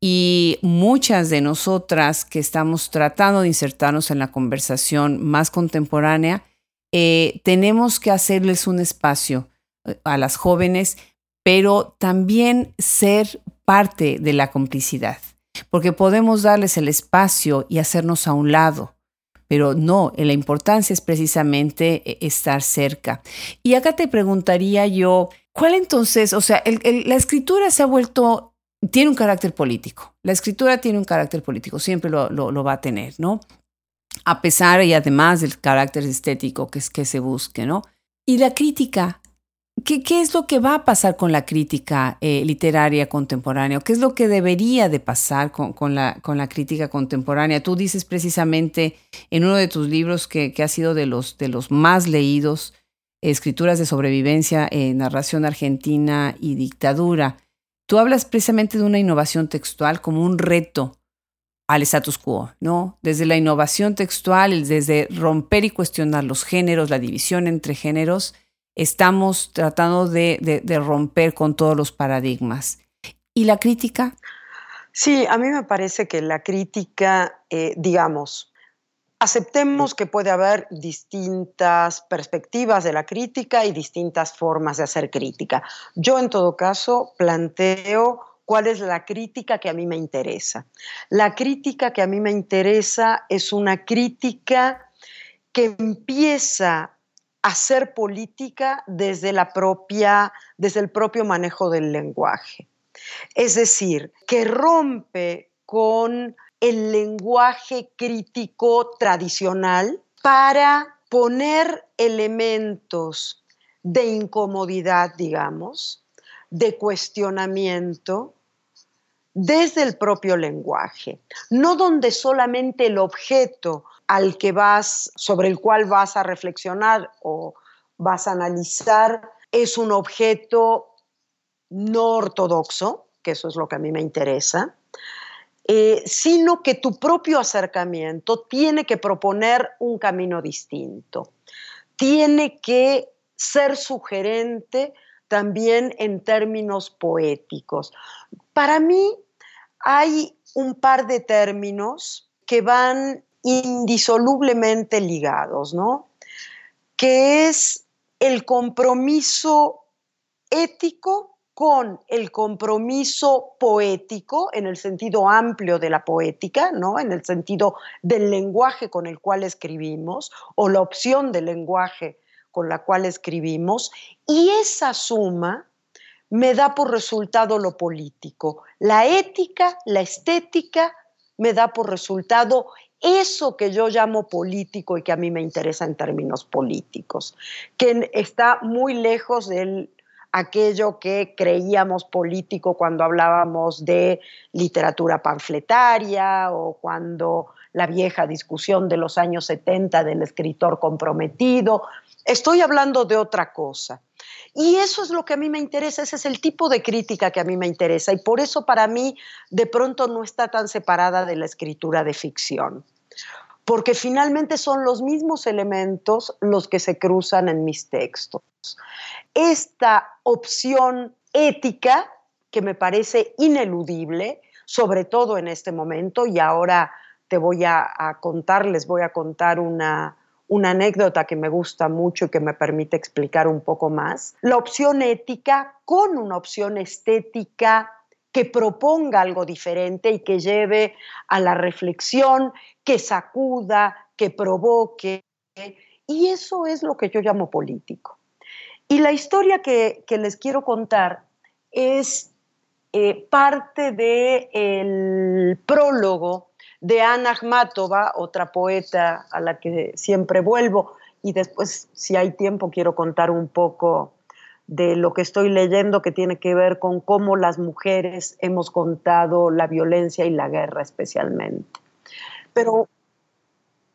Y muchas de nosotras que estamos tratando de insertarnos en la conversación más contemporánea, eh, tenemos que hacerles un espacio a las jóvenes, pero también ser parte de la complicidad porque podemos darles el espacio y hacernos a un lado. Pero no, la importancia es precisamente eh, estar cerca. Y acá te preguntaría yo, ¿cuál entonces, o sea, la escritura se ha vuelto, tiene un carácter político. La escritura tiene un carácter político, siempre lo, lo, va a tener, ¿no? A pesar y además del carácter estético que, es, que se busque, ¿no? Y la crítica, ¿Qué, es lo que va a pasar con la crítica eh, literaria contemporánea? ¿Qué es lo que debería de pasar con, la, crítica contemporánea? Tú dices precisamente en uno de tus libros que, ha sido de los, de los más leídos, Escrituras de sobrevivencia, eh, narración argentina y dictadura. Tú hablas precisamente de una innovación textual como un reto al status quo, ¿no? Desde la innovación textual, desde romper y cuestionar los géneros, la división entre géneros, estamos tratando de, romper con todos los paradigmas. ¿Y la crítica? Sí, a mí me parece que la crítica, eh, digamos, aceptemos que puede haber distintas perspectivas de la crítica y distintas formas de hacer crítica. Yo en todo caso planteo cuál es la crítica que a mí me interesa. La crítica que a mí me interesa es una crítica que empieza hacer política desde, la propia, desde el propio manejo del lenguaje. Es decir, que rompe con el lenguaje crítico tradicional para poner elementos de incomodidad, digamos, de cuestionamiento desde el propio lenguaje, no donde solamente el objeto al que vas, sobre el cual vas a reflexionar o vas a analizar, es un objeto no ortodoxo, que eso es lo que a mí me interesa, eh, sino que tu propio acercamiento tiene que proponer un camino distinto, tiene que ser sugerente también en términos poéticos. Para mí hay un par de términos que van indisolublemente ligados, ¿no? Que es el compromiso ético con el compromiso poético en el sentido amplio de la poética, ¿no? En el sentido del lenguaje con el cual escribimos o la opción del lenguaje con la cual escribimos y esa suma me da por resultado lo político. La ética, la estética me da por resultado eso que yo llamo político y que a mí me interesa en términos políticos, que está muy lejos de aquello que creíamos político cuando hablábamos de literatura panfletaria o cuando la vieja discusión de los años 70 del escritor comprometido. Estoy hablando de otra cosa. Y eso es lo que a mí me interesa, ese es el tipo de crítica que a mí me interesa y por eso para mí de pronto no está tan separada de la escritura de ficción, porque finalmente son los mismos elementos los que se cruzan en mis textos. Esta opción ética que me parece ineludible, sobre todo en este momento, y ahora te voy a, contar, les voy a contar una, una anécdota que me gusta mucho y que me permite explicar un poco más. La opción ética con una opción estética que proponga algo diferente y que lleve a la reflexión, que sacuda, que provoque. Y eso es lo que yo llamo político. Y la historia que, les quiero contar es eh, parte del prólogo de Ana Akhmatova, otra poeta a la que siempre vuelvo, y después, si hay tiempo, quiero contar un poco de lo que estoy leyendo que tiene que ver con cómo las mujeres hemos contado la violencia y la guerra especialmente. Pero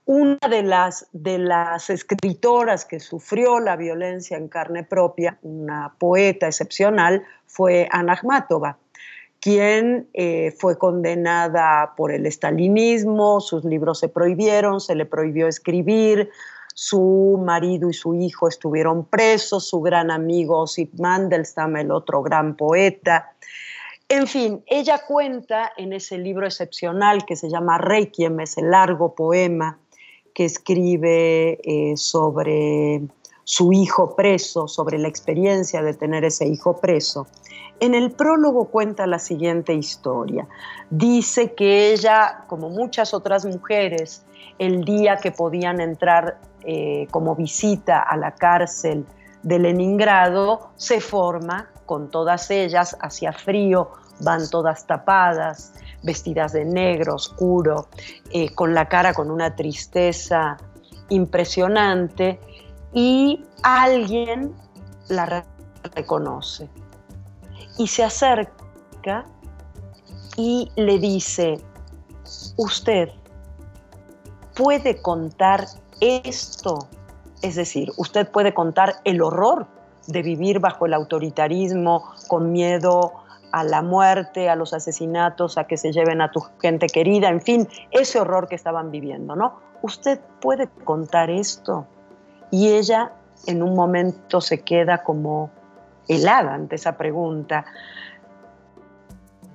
una de las, de las escritoras que sufrió la violencia en carne propia, una poeta excepcional, fue Ana Akhmatova quien eh, fue condenada por el estalinismo, sus libros se prohibieron, se le prohibió escribir, su marido y su hijo estuvieron presos, su gran amigo Osip Mandelstam, el otro gran poeta. En fin, ella cuenta en ese libro excepcional que se llama Requiem, ese largo poema que escribe eh, sobre su hijo preso, sobre la experiencia de tener ese hijo preso. En el prólogo cuenta la siguiente historia. Dice que ella, como muchas otras mujeres, el día que podían entrar eh, como visita a la cárcel de Leningrado, se forma con todas ellas, hacia frío, van todas tapadas, vestidas de negro, oscuro, eh, con la cara con una tristeza impresionante y alguien la reconoce y se acerca y le dice, usted puede contar esto, es decir, usted puede contar el horror de vivir bajo el autoritarismo, con miedo a la muerte, a los asesinatos, a que se lleven a tu gente querida, en fin, ese horror que estaban viviendo, ¿no? Usted puede contar esto. Y ella en un momento se queda como helada ante esa pregunta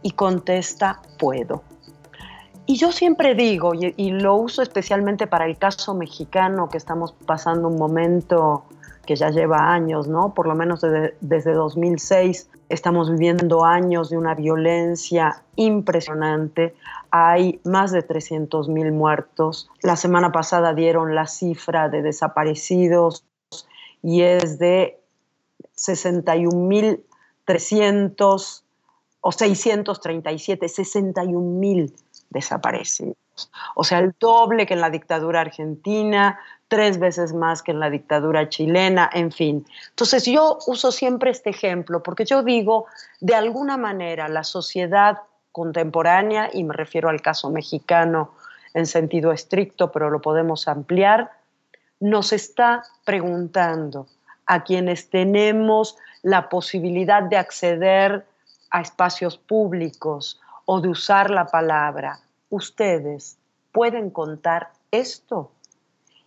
y contesta, puedo. Y yo siempre digo, y, lo uso especialmente para el caso mexicano, que estamos pasando un momento que ya lleva años, ¿no? Por lo menos desde, desde 2006 estamos viviendo años de una violencia impresionante. Hay más de 300 mil muertos. La semana pasada dieron la cifra de desaparecidos y es de 61.300 o 637, 61.000 desaparecidos. O sea, el doble que en la dictadura argentina, tres veces más que en la dictadura chilena, en fin. Entonces yo uso siempre este ejemplo porque yo digo, de alguna manera la sociedad contemporánea, y me refiero al caso mexicano en sentido estricto, pero lo podemos ampliar, nos está preguntando, a quienes tenemos la posibilidad de acceder a espacios públicos o de usar la palabra. Ustedes pueden contar esto.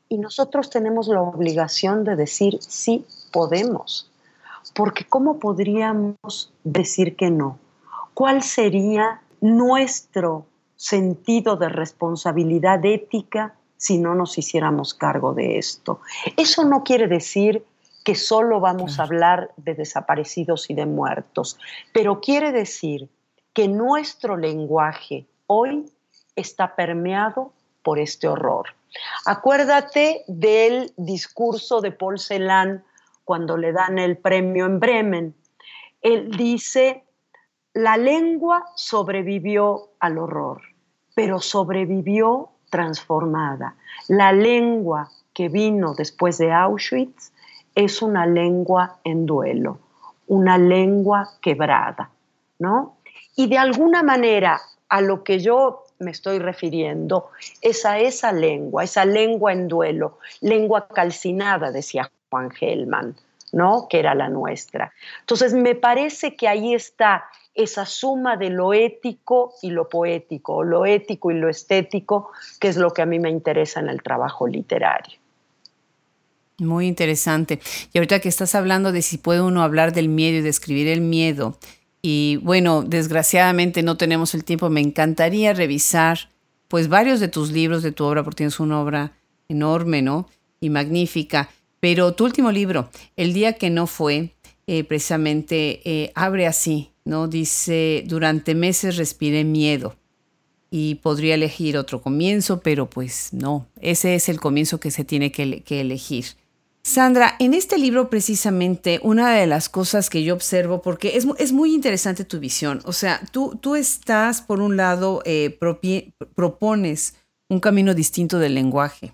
Y nosotros tenemos la obligación de decir sí podemos. Porque ¿cómo podríamos decir que no? ¿Cuál sería nuestro sentido de responsabilidad ética si no nos hiciéramos cargo de esto? Eso no quiere decir que solo vamos a hablar de desaparecidos y de muertos, pero quiere decir que nuestro lenguaje hoy está permeado por este horror. Acuérdate del discurso de Paul Celan cuando le dan el premio en Bremen. Él dice, la lengua sobrevivió al horror, pero sobrevivió transformada. La lengua que vino después de Auschwitz es una lengua en duelo, una lengua quebrada, ¿no? Y de alguna manera a lo que yo me estoy refiriendo es a esa lengua, esa lengua en duelo, lengua calcinada, decía Juan Gelman, ¿no? Que era la nuestra. Entonces, me parece que ahí está esa suma de lo ético y lo poético, lo ético y lo estético, que es lo que a mí me interesa en el trabajo literario. Muy interesante. Y ahorita que estás hablando de si puede uno hablar del miedo y describir el miedo, y bueno, desgraciadamente no tenemos el tiempo, me encantaría revisar pues varios de tus libros, de tu obra, porque tienes una obra enorme, ¿no? Y magnífica. Pero tu último libro, El día que no fue, eh, precisamente eh, abre así, ¿no? Dice, durante meses respiré miedo y podría elegir otro comienzo, pero pues no, ese es el comienzo que se tiene que, que elegir. Sandra, en este libro precisamente una de las cosas que yo observo, porque es, es muy interesante tu visión, o sea, tú, tú estás, por un lado, eh, propones un camino distinto del lenguaje.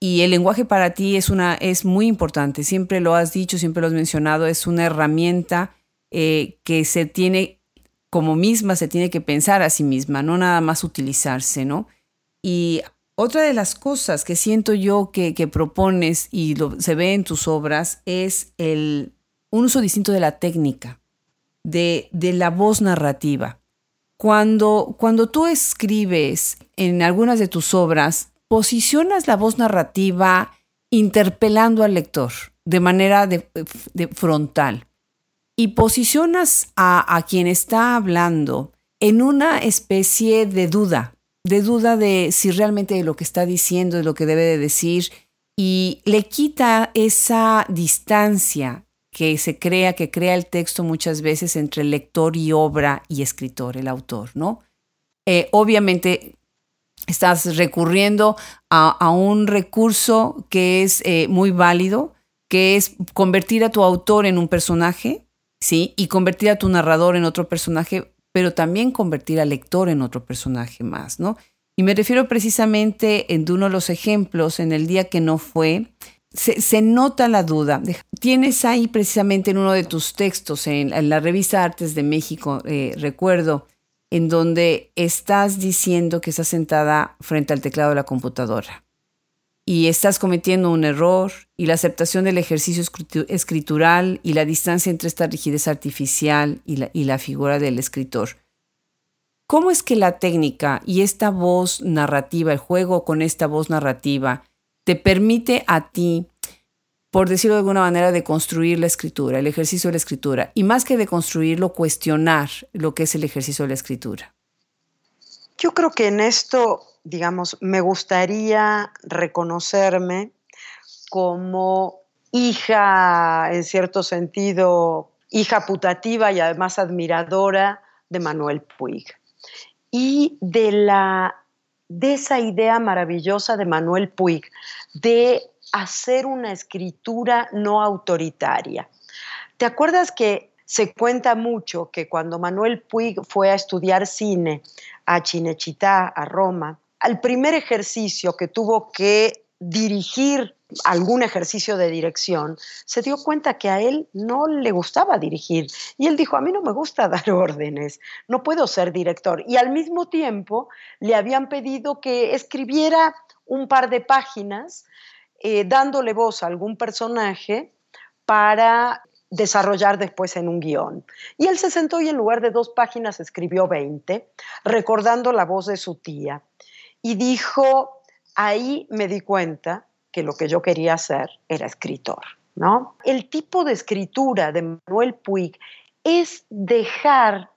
Y el lenguaje para ti es, una, es muy importante, siempre lo has dicho, siempre lo has mencionado, es una herramienta eh, que se tiene como misma, se tiene que pensar a sí misma, no nada más utilizarse, ¿no? Y otra de las cosas que siento yo que, propones y se ve en tus obras es el, un uso distinto de la técnica, de, la voz narrativa. Cuando, cuando tú escribes en algunas de tus obras, posicionas la voz narrativa interpelando al lector de manera de, frontal y posicionas a, a quien está hablando en una especie de duda, de duda de si realmente lo que está diciendo es lo que debe de decir y le quita esa distancia que se crea, que crea el texto muchas veces entre lector y obra y escritor, el autor, ¿no? Eh, obviamente estás recurriendo a, un recurso que es eh, muy válido, que es convertir a tu autor en un personaje, ¿sí? Y convertir a tu narrador en otro personaje pero también convertir al lector en otro personaje más, ¿no? Y me refiero precisamente en uno de los ejemplos, en el día que no fue, se, nota la duda. Tienes ahí precisamente en uno de tus textos, en, la revista Artes de México, eh, recuerdo, en donde estás diciendo que estás sentada frente al teclado de la computadora y estás cometiendo un error y la aceptación del ejercicio escritural y la distancia entre esta rigidez artificial y la, figura del escritor. ¿Cómo es que la técnica y esta voz narrativa, el juego con esta voz narrativa, te permite a ti, por decirlo de alguna manera, de construir la escritura, el ejercicio de la escritura, y más que de construirlo, cuestionar lo que es el ejercicio de la escritura? Yo creo que en esto digamos, me gustaría reconocerme como hija, en cierto sentido, hija putativa y además admiradora de Manuel Puig. Y de, la, de esa idea maravillosa de Manuel Puig de hacer una escritura no autoritaria. ¿Te acuerdas que se cuenta mucho que cuando Manuel Puig fue a estudiar cine a Chinechita, a Roma, al primer ejercicio que tuvo que dirigir algún ejercicio de dirección, se dio cuenta que a él no le gustaba dirigir. Y él dijo, a mí no me gusta <laughs> dar órdenes, no puedo ser director. Y al mismo tiempo le habían pedido que escribiera un par de páginas eh, dándole voz a algún personaje para desarrollar después en un guion. Y él se sentó y en lugar de dos páginas escribió 20, recordando la voz de su tía y dijo, ahí me di cuenta que lo que yo quería hacer era escritor, ¿no? El tipo de escritura de Manuel Puig es dejar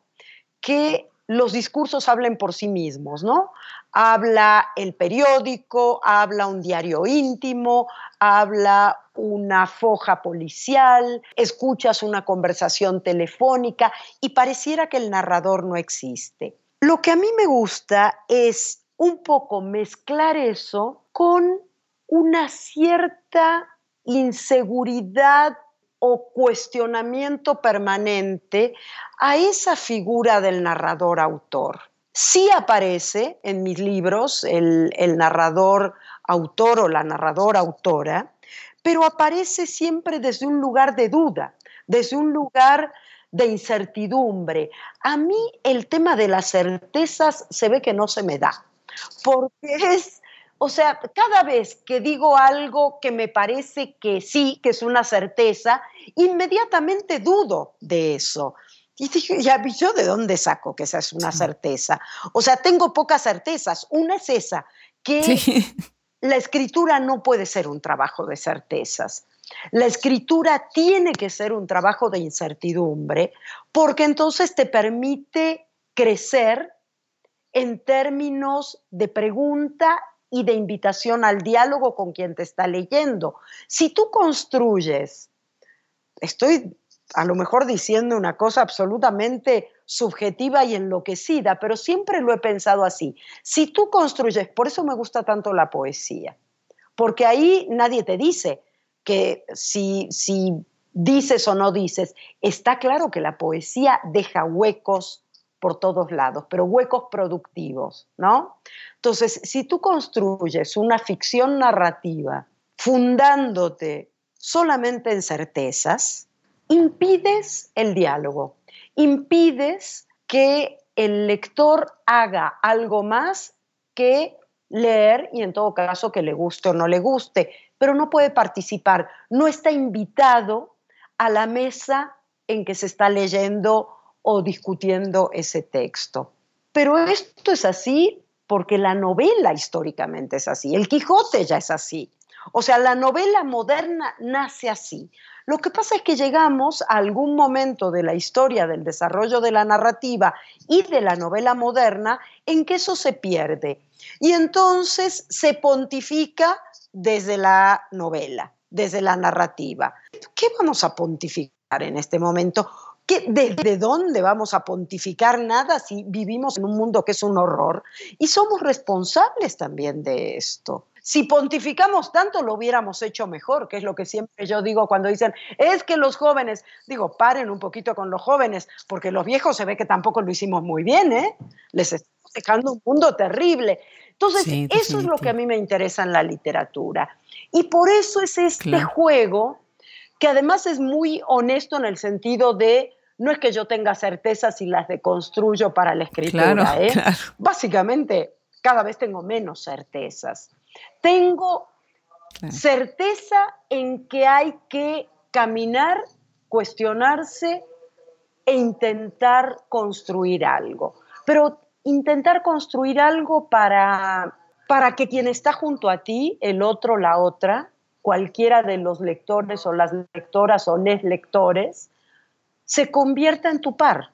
que los discursos hablen por sí mismos, ¿no? Habla el periódico, habla un diario íntimo, habla una foja policial, escuchas una conversación telefónica y pareciera que el narrador no existe. Lo que a mí me gusta es un poco mezclar eso con una cierta inseguridad o cuestionamiento permanente a esa figura del narrador autor. Sí aparece en mis libros el, narrador autor o la narradora autora, pero aparece siempre desde un lugar de duda, desde un lugar de incertidumbre. A mí el tema de las certezas se ve que no se me da, porque es o sea, cada vez que digo algo que me parece que sí, que es una certeza, inmediatamente dudo de eso. Y dije, ya yo de dónde saco que esa es una certeza. O sea, tengo pocas certezas. Una es esa, que la escritura no puede ser un trabajo de certezas. La escritura tiene que ser un trabajo de incertidumbre porque entonces te permite crecer en términos de pregunta y de invitación al diálogo con quien te está leyendo. Si tú construyes, estoy a lo mejor diciendo una cosa absolutamente subjetiva y enloquecida, pero siempre lo he pensado así. Si tú construyes, por eso me gusta tanto la poesía, porque ahí nadie te dice que si, si dices o no dices, está claro que la poesía deja huecos por todos lados, pero huecos productivos, ¿no? Entonces, si tú construyes una ficción narrativa fundándote solamente en certezas, impides el diálogo, impides que el lector haga algo más que leer y en todo caso que le guste o no le guste, pero no puede participar, no está invitado a la mesa en que se está leyendo o discutiendo ese texto. Pero esto es así porque la novela históricamente es así, el Quijote ya es así. O sea, la novela moderna nace así. Lo que pasa es que llegamos a algún momento de la historia del desarrollo de la narrativa y de la novela moderna en que eso se pierde. Y entonces se pontifica desde la novela, desde la narrativa. ¿Qué vamos a pontificar en este momento? ¿Desde dónde vamos a pontificar nada si vivimos en un mundo que es un horror? Y somos responsables también de esto. Si pontificamos tanto, lo hubiéramos hecho mejor, que es lo que siempre yo digo cuando dicen, es que los jóvenes, digo, paren un poquito con los jóvenes, porque los viejos se ve que tampoco lo hicimos muy bien, ¿eh? Les estamos dejando un mundo terrible. Entonces, eso es lo que a mí me interesa en la literatura. Y por eso es este juego que además es muy honesto en el sentido de no es que yo tenga certezas y las deconstruyo para la escritura. ¿eh? Básicamente, cada vez tengo menos certezas. Tengo certeza en que hay que caminar, cuestionarse e intentar construir algo. Pero intentar construir algo para, para que quien está junto a ti, el otro, la otra, cualquiera de los lectores o las lectoras o les lectores, se convierta en tu par.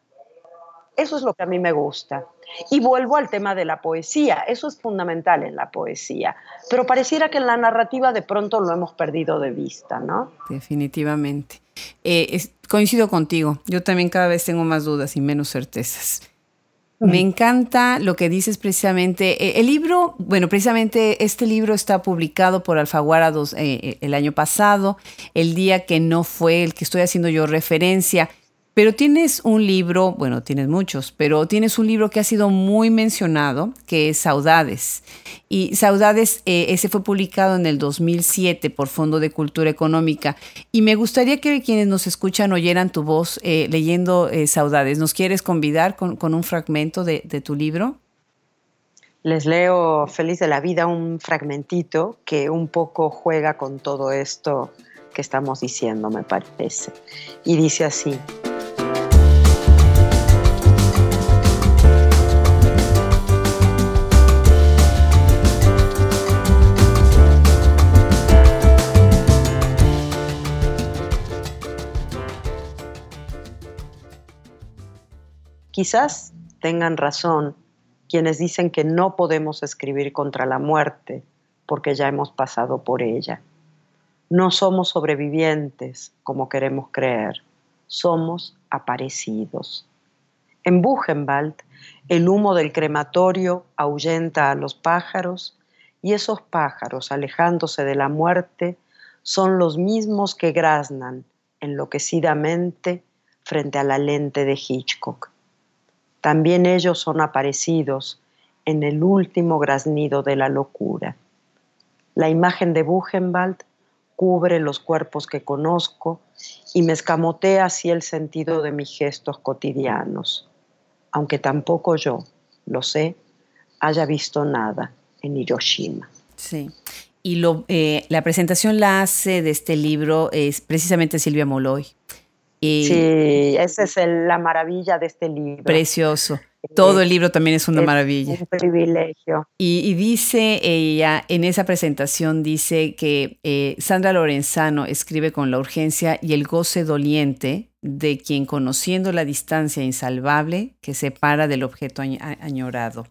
Eso es lo que a mí me gusta. Y vuelvo al tema de la poesía. Eso es fundamental en la poesía. Pero pareciera que en la narrativa de pronto lo hemos perdido de vista, ¿no? Definitivamente. Eh, coincido contigo. Yo también cada vez tengo más dudas y menos certezas. Me encanta lo que dices precisamente. Eh, el libro, bueno, precisamente este libro está publicado por Alfaguara dos, eh, el año pasado, el día que no fue el que estoy haciendo yo referencia. Pero tienes un libro, bueno, tienes muchos, pero tienes un libro que ha sido muy mencionado, que es Saudades. Y Saudades, eh, ese fue publicado en el 2007 por Fondo de Cultura Económica. Y me gustaría que quienes nos escuchan oyeran tu voz eh, leyendo eh, Saudades. ¿Nos quieres convidar con, un fragmento de tu libro? Les leo Feliz de la Vida, un fragmentito que un poco juega con todo esto que estamos diciendo, me parece. Y dice así. Quizás tengan razón quienes dicen que no podemos escribir contra la muerte porque ya hemos pasado por ella. No somos sobrevivientes como queremos creer, somos aparecidos. En Buchenwald, el humo del crematorio ahuyenta a los pájaros y esos pájaros, alejándose de la muerte, son los mismos que graznan enloquecidamente frente a la lente de Hitchcock. También ellos son aparecidos en el último graznido de la locura. La imagen de Buchenwald cubre los cuerpos que conozco y me escamotea así el sentido de mis gestos cotidianos, aunque tampoco yo, lo sé, haya visto nada en Hiroshima. Sí. Y eh, la presentación la hace de este libro es precisamente Silvia Sí, esa es la maravilla de este libro. Precioso. Todo el libro también es una maravilla. Un privilegio. Y, dice ella, en esa presentación, dice que eh, Sandra Lorenzano escribe con la urgencia y el goce doliente de quien conociendo la distancia insalvable que separa del objeto añorado.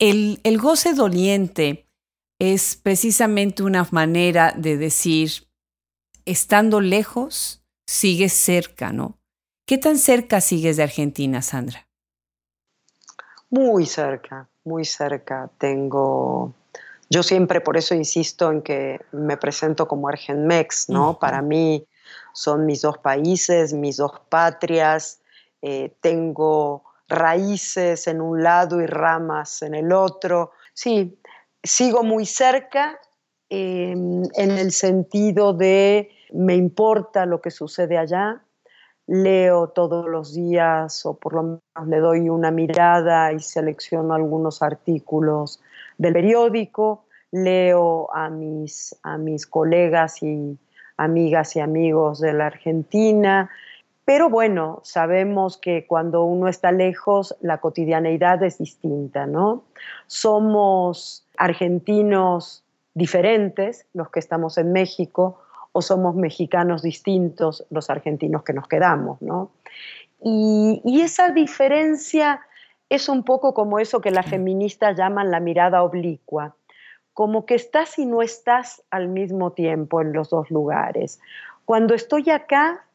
El, el goce doliente es precisamente una manera de decir, estando lejos, sigues cerca, ¿no? ¿Qué tan cerca sigues de Argentina, Sandra? Muy cerca, muy cerca. Tengo, yo siempre por eso insisto en que me presento como Argenmex, ¿no? Para mí son mis dos países, mis dos patrias. Eh, tengo raíces en un lado y ramas en el otro. Sí, sigo muy cerca em, en el sentido de me importa lo que sucede allá, leo todos los días o por lo menos le doy una mirada y selecciono algunos artículos del periódico, leo a mis, a mis colegas y amigas y amigos de la Argentina, pero bueno, sabemos que cuando uno está lejos la cotidianeidad es distinta, ¿no? Somos argentinos diferentes, los que estamos en México, o somos mexicanos distintos los argentinos que nos quedamos, ¿no? Y, esa diferencia es un poco como eso que las feministas llaman la mirada oblicua, como que estás y no estás al mismo tiempo en los dos lugares. Cuando estoy acá,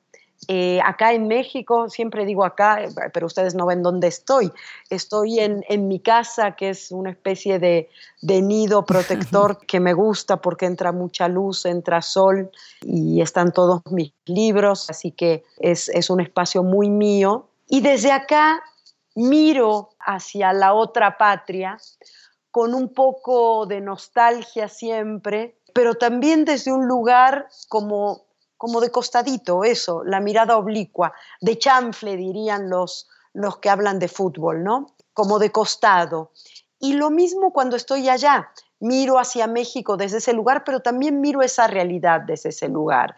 eh, acá en México, siempre digo acá, pero ustedes no ven dónde estoy. Estoy en, mi casa, que es una especie de, nido protector <laughs> que me gusta porque entra mucha luz, entra sol y están todos mis libros, así que es, es un espacio muy mío. Y desde acá miro hacia la otra patria con un poco de nostalgia siempre, pero también desde un lugar como como de costadito, eso, la mirada oblicua, de chanfle dirían los, los que hablan de fútbol, ¿no? Como de costado. Y lo mismo cuando estoy allá, miro hacia México desde ese lugar, pero también miro esa realidad desde ese lugar.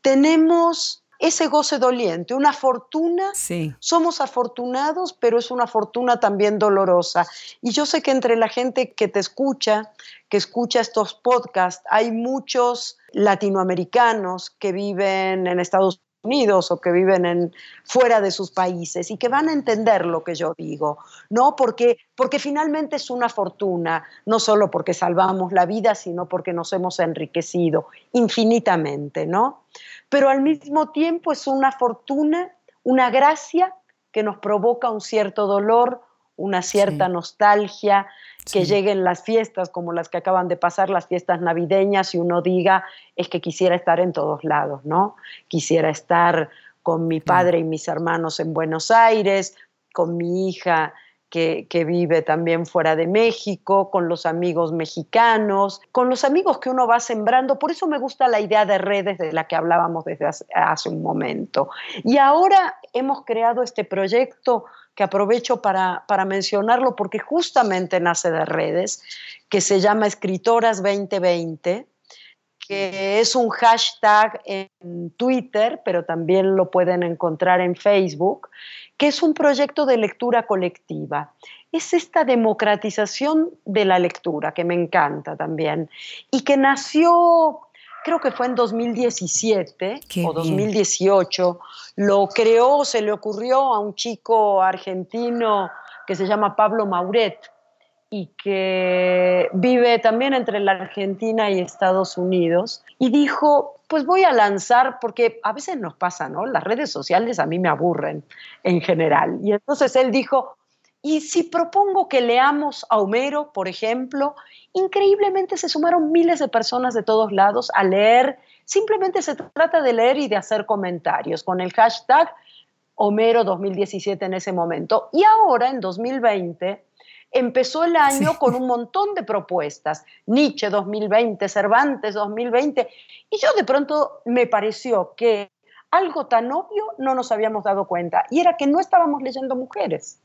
Tenemos ese goce doliente, una fortuna. Sí. Somos afortunados, pero es una fortuna también dolorosa. Y yo sé que entre la gente que te escucha, que escucha estos podcasts, hay muchos latinoamericanos que viven en Estados Unidos o que viven en, fuera de sus países y que van a entender lo que yo digo, ¿no? Porque, porque finalmente es una fortuna, no solo porque salvamos la vida, sino porque nos hemos enriquecido infinitamente, ¿no? Pero al mismo tiempo es una fortuna, una gracia que nos provoca un cierto dolor, una cierta nostalgia, que lleguen las fiestas como las que acaban de pasar, las fiestas navideñas, y uno diga, es que quisiera estar en todos lados, ¿no? Quisiera estar con mi padre y mis hermanos en Buenos Aires, con mi hija que, vive también fuera de México, con los amigos mexicanos, con los amigos que uno va sembrando. Por eso me gusta la idea de redes de la que hablábamos desde hace, un momento. Y ahora hemos creado este proyecto que aprovecho para, para mencionarlo porque justamente nace de redes, que se llama Escritoras 2020 que es un hashtag en Twitter, pero también lo pueden encontrar en Facebook, que es un proyecto de lectura colectiva. Es esta democratización de la lectura que me encanta también y que nació creo que fue en 2017 o 2018, lo creó, se le ocurrió a un chico argentino que se llama Pablo Mauret y que vive también entre la Argentina y Estados Unidos, y dijo, pues voy a lanzar, porque a veces nos pasa, ¿no? Las redes sociales a mí me aburren en general. Y entonces él dijo, ¿y si propongo que leamos a Homero, por ejemplo? Increíblemente se sumaron miles de personas de todos lados a leer. Simplemente se trata de leer y de hacer comentarios con el hashtag Homero 2017 en ese momento. Y ahora, en 2020, empezó el año con un montón de propuestas, Nietzsche 2020, Cervantes 2020, y yo de pronto me pareció que algo tan obvio no nos habíamos dado cuenta, y era que no estábamos leyendo mujeres.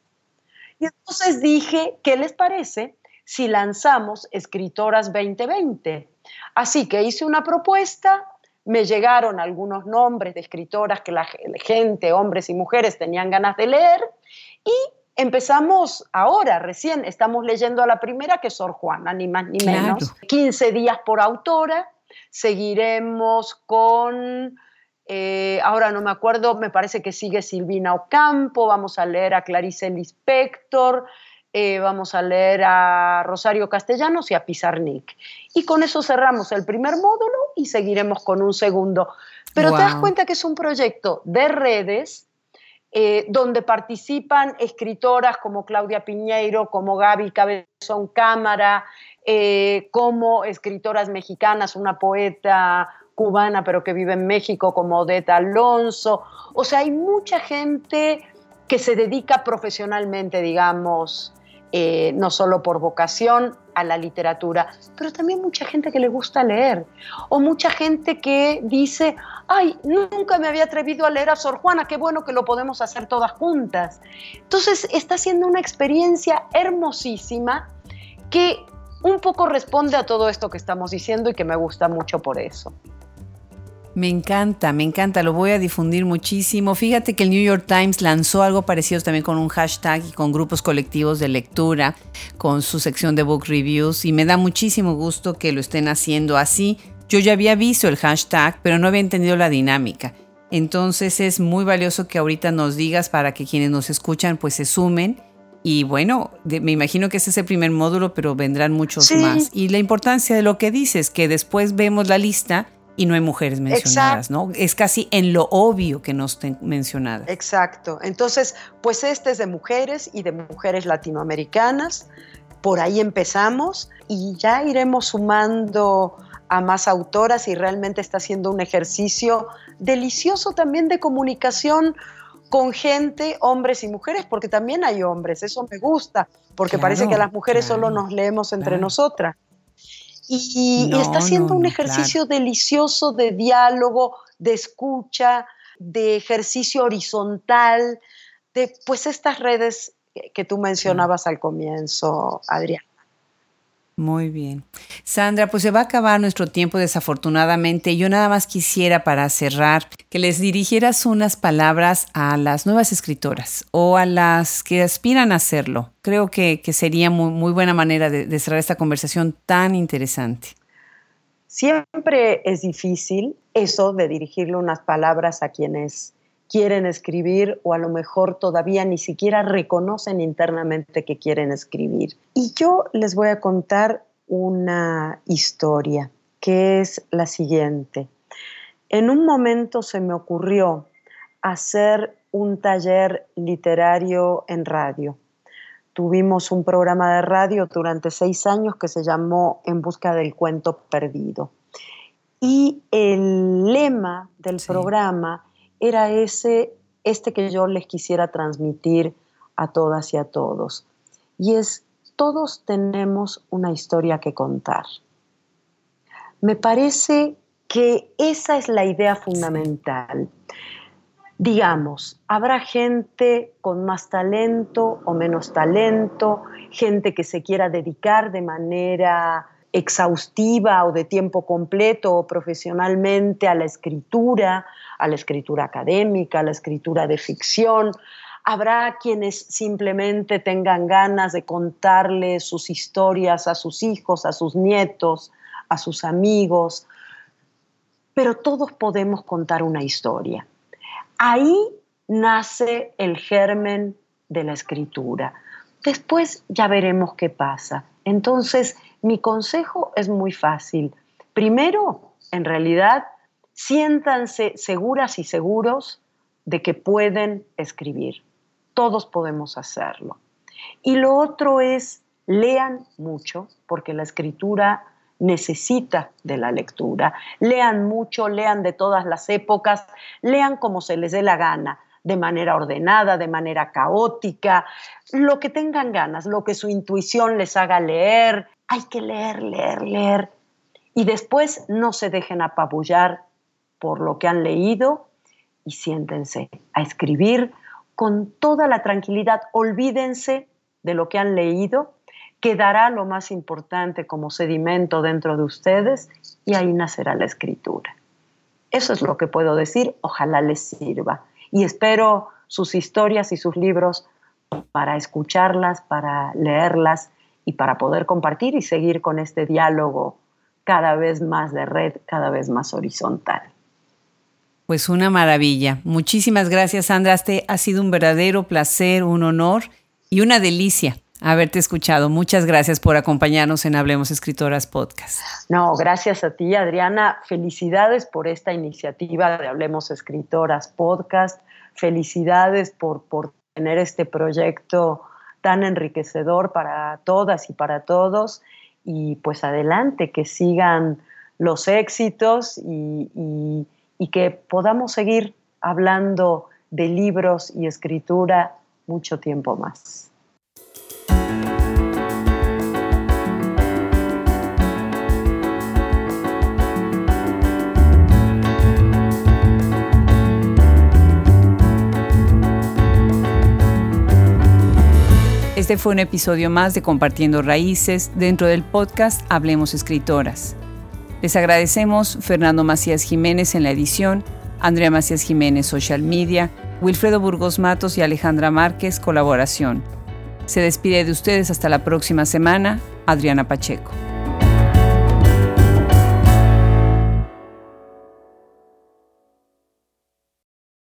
Y entonces dije, ¿qué les parece si lanzamos Escritoras 2020? Así que hice una propuesta, me llegaron algunos nombres de escritoras que la gente, hombres y mujeres, tenían ganas de leer, y Empezamos ahora, recién, estamos leyendo a la primera, que es Sor Juana, ni más ni menos. 15 días por autora. Seguiremos con, eh, ahora no me acuerdo, me parece que sigue Silvina Ocampo, vamos a leer a Clarice Lispector, eh, vamos a leer a Rosario Castellanos y a Pizarnik. Y con eso cerramos el primer módulo y seguiremos con un segundo. Pero te das cuenta que es un proyecto de redes eh, donde participan escritoras como Claudia Piñeiro, como Gaby Cabezón Cámara, eh, como escritoras mexicanas, una poeta cubana pero que vive en México como Odeta Alonso. O sea, hay mucha gente que se dedica profesionalmente, digamos, eh, no solo por vocación a la literatura, pero también mucha gente que le gusta leer, o mucha gente que dice, ay, nunca me había atrevido a leer a Sor Juana, qué bueno que lo podemos hacer todas juntas. Entonces está siendo una experiencia hermosísima que un poco responde a todo esto que estamos diciendo y que me gusta mucho por eso. Me encanta, me encanta, lo voy a difundir muchísimo. Fíjate que el New York Times lanzó algo parecido también con un hashtag y con grupos colectivos de lectura, con su sección de book reviews y me da muchísimo gusto que lo estén haciendo así. Yo ya había visto el hashtag, pero no había entendido la dinámica. Entonces es muy valioso que ahorita nos digas para que quienes nos escuchan pues se sumen. Y bueno, me imagino que ese es el primer módulo, pero vendrán muchos más. Y la importancia de lo que dices, que después vemos la lista y no hay mujeres mencionadas, ¿no? Es casi en lo obvio que no estén mencionadas. Exacto. Entonces, pues este es de mujeres y de mujeres latinoamericanas. Por ahí empezamos y ya iremos sumando a más autoras y realmente está haciendo un ejercicio delicioso también de comunicación con gente, hombres y mujeres, porque también hay hombres, eso me gusta, porque parece que las mujeres solo nos leemos entre nosotras. Y, está haciendo un ejercicio delicioso de diálogo, de escucha, de ejercicio horizontal, de pues estas redes que tú mencionabas al comienzo, Adrián. Muy bien. Sandra, pues se va a acabar nuestro tiempo desafortunadamente. Yo nada más quisiera para cerrar que les dirigieras unas palabras a las nuevas escritoras o a las que aspiran a hacerlo. Creo que, sería muy, buena manera de cerrar esta conversación tan interesante. Siempre es difícil eso de dirigirle unas palabras a quienes quieren escribir o a lo mejor todavía ni siquiera reconocen internamente que quieren escribir. Y yo les voy a contar una historia que es la siguiente. En un momento se me ocurrió hacer un taller literario en radio. Tuvimos un programa de radio durante seis años que se llamó En Busca del Cuento Perdido. Y el lema del programa era ese, este que yo les quisiera transmitir a todas y a todos. Y es, todos tenemos una historia que contar. Me parece que esa es la idea fundamental. Digamos, habrá gente con más talento o menos talento, gente que se quiera dedicar de manera exhaustiva o de tiempo completo o profesionalmente a la escritura, a la escritura académica, a la escritura de ficción. Habrá quienes simplemente tengan ganas de contarle sus historias a sus hijos, a sus nietos, a sus amigos. pero todos podemos contar una historia. Ahí nace el germen de la escritura. Después ya veremos qué pasa. Entonces, mi consejo es muy fácil. Primero, en realidad, siéntanse seguras y seguros de que pueden escribir. Todos podemos hacerlo. Y lo otro es, lean mucho, porque la escritura necesita de la lectura. Lean mucho, lean de todas las épocas, lean como se les dé la gana, de manera ordenada, de manera caótica, lo que tengan ganas, lo que su intuición les haga leer. Hay que leer, leer, leer. Y después no se dejen apabullar por lo que han leído y siéntense a escribir con toda la tranquilidad. Olvídense de lo que han leído quedará lo más importante como sedimento dentro de ustedes y ahí nacerá la escritura. Eso es lo que puedo decir, ojalá les sirva. Y espero sus historias y sus libros para escucharlas, para leerlas y para poder compartir y seguir con este diálogo cada vez más de red, cada vez más horizontal. Pues una maravilla. Muchísimas gracias, Sandra. Este ha sido un verdadero placer, un honor y una delicia haberte escuchado. Muchas gracias por acompañarnos en Hablemos Escritoras Podcast. No, gracias a ti, Adriana. Felicidades por esta iniciativa de Hablemos Escritoras Podcast. Felicidades por, por tener este proyecto tan enriquecedor para todas y para todos. Y pues adelante, que sigan los éxitos y, y que podamos seguir hablando de libros y escritura mucho tiempo más. Este fue un episodio más de Compartiendo Raíces dentro del podcast Hablemos Escritoras. Les agradecemos Fernando Macías Jiménez en la edición, Andrea Macías Jiménez Social Media, Wilfredo Burgos Matos y Alejandra Márquez Colaboración. Se despide de ustedes hasta la próxima semana, Adriana Pacheco.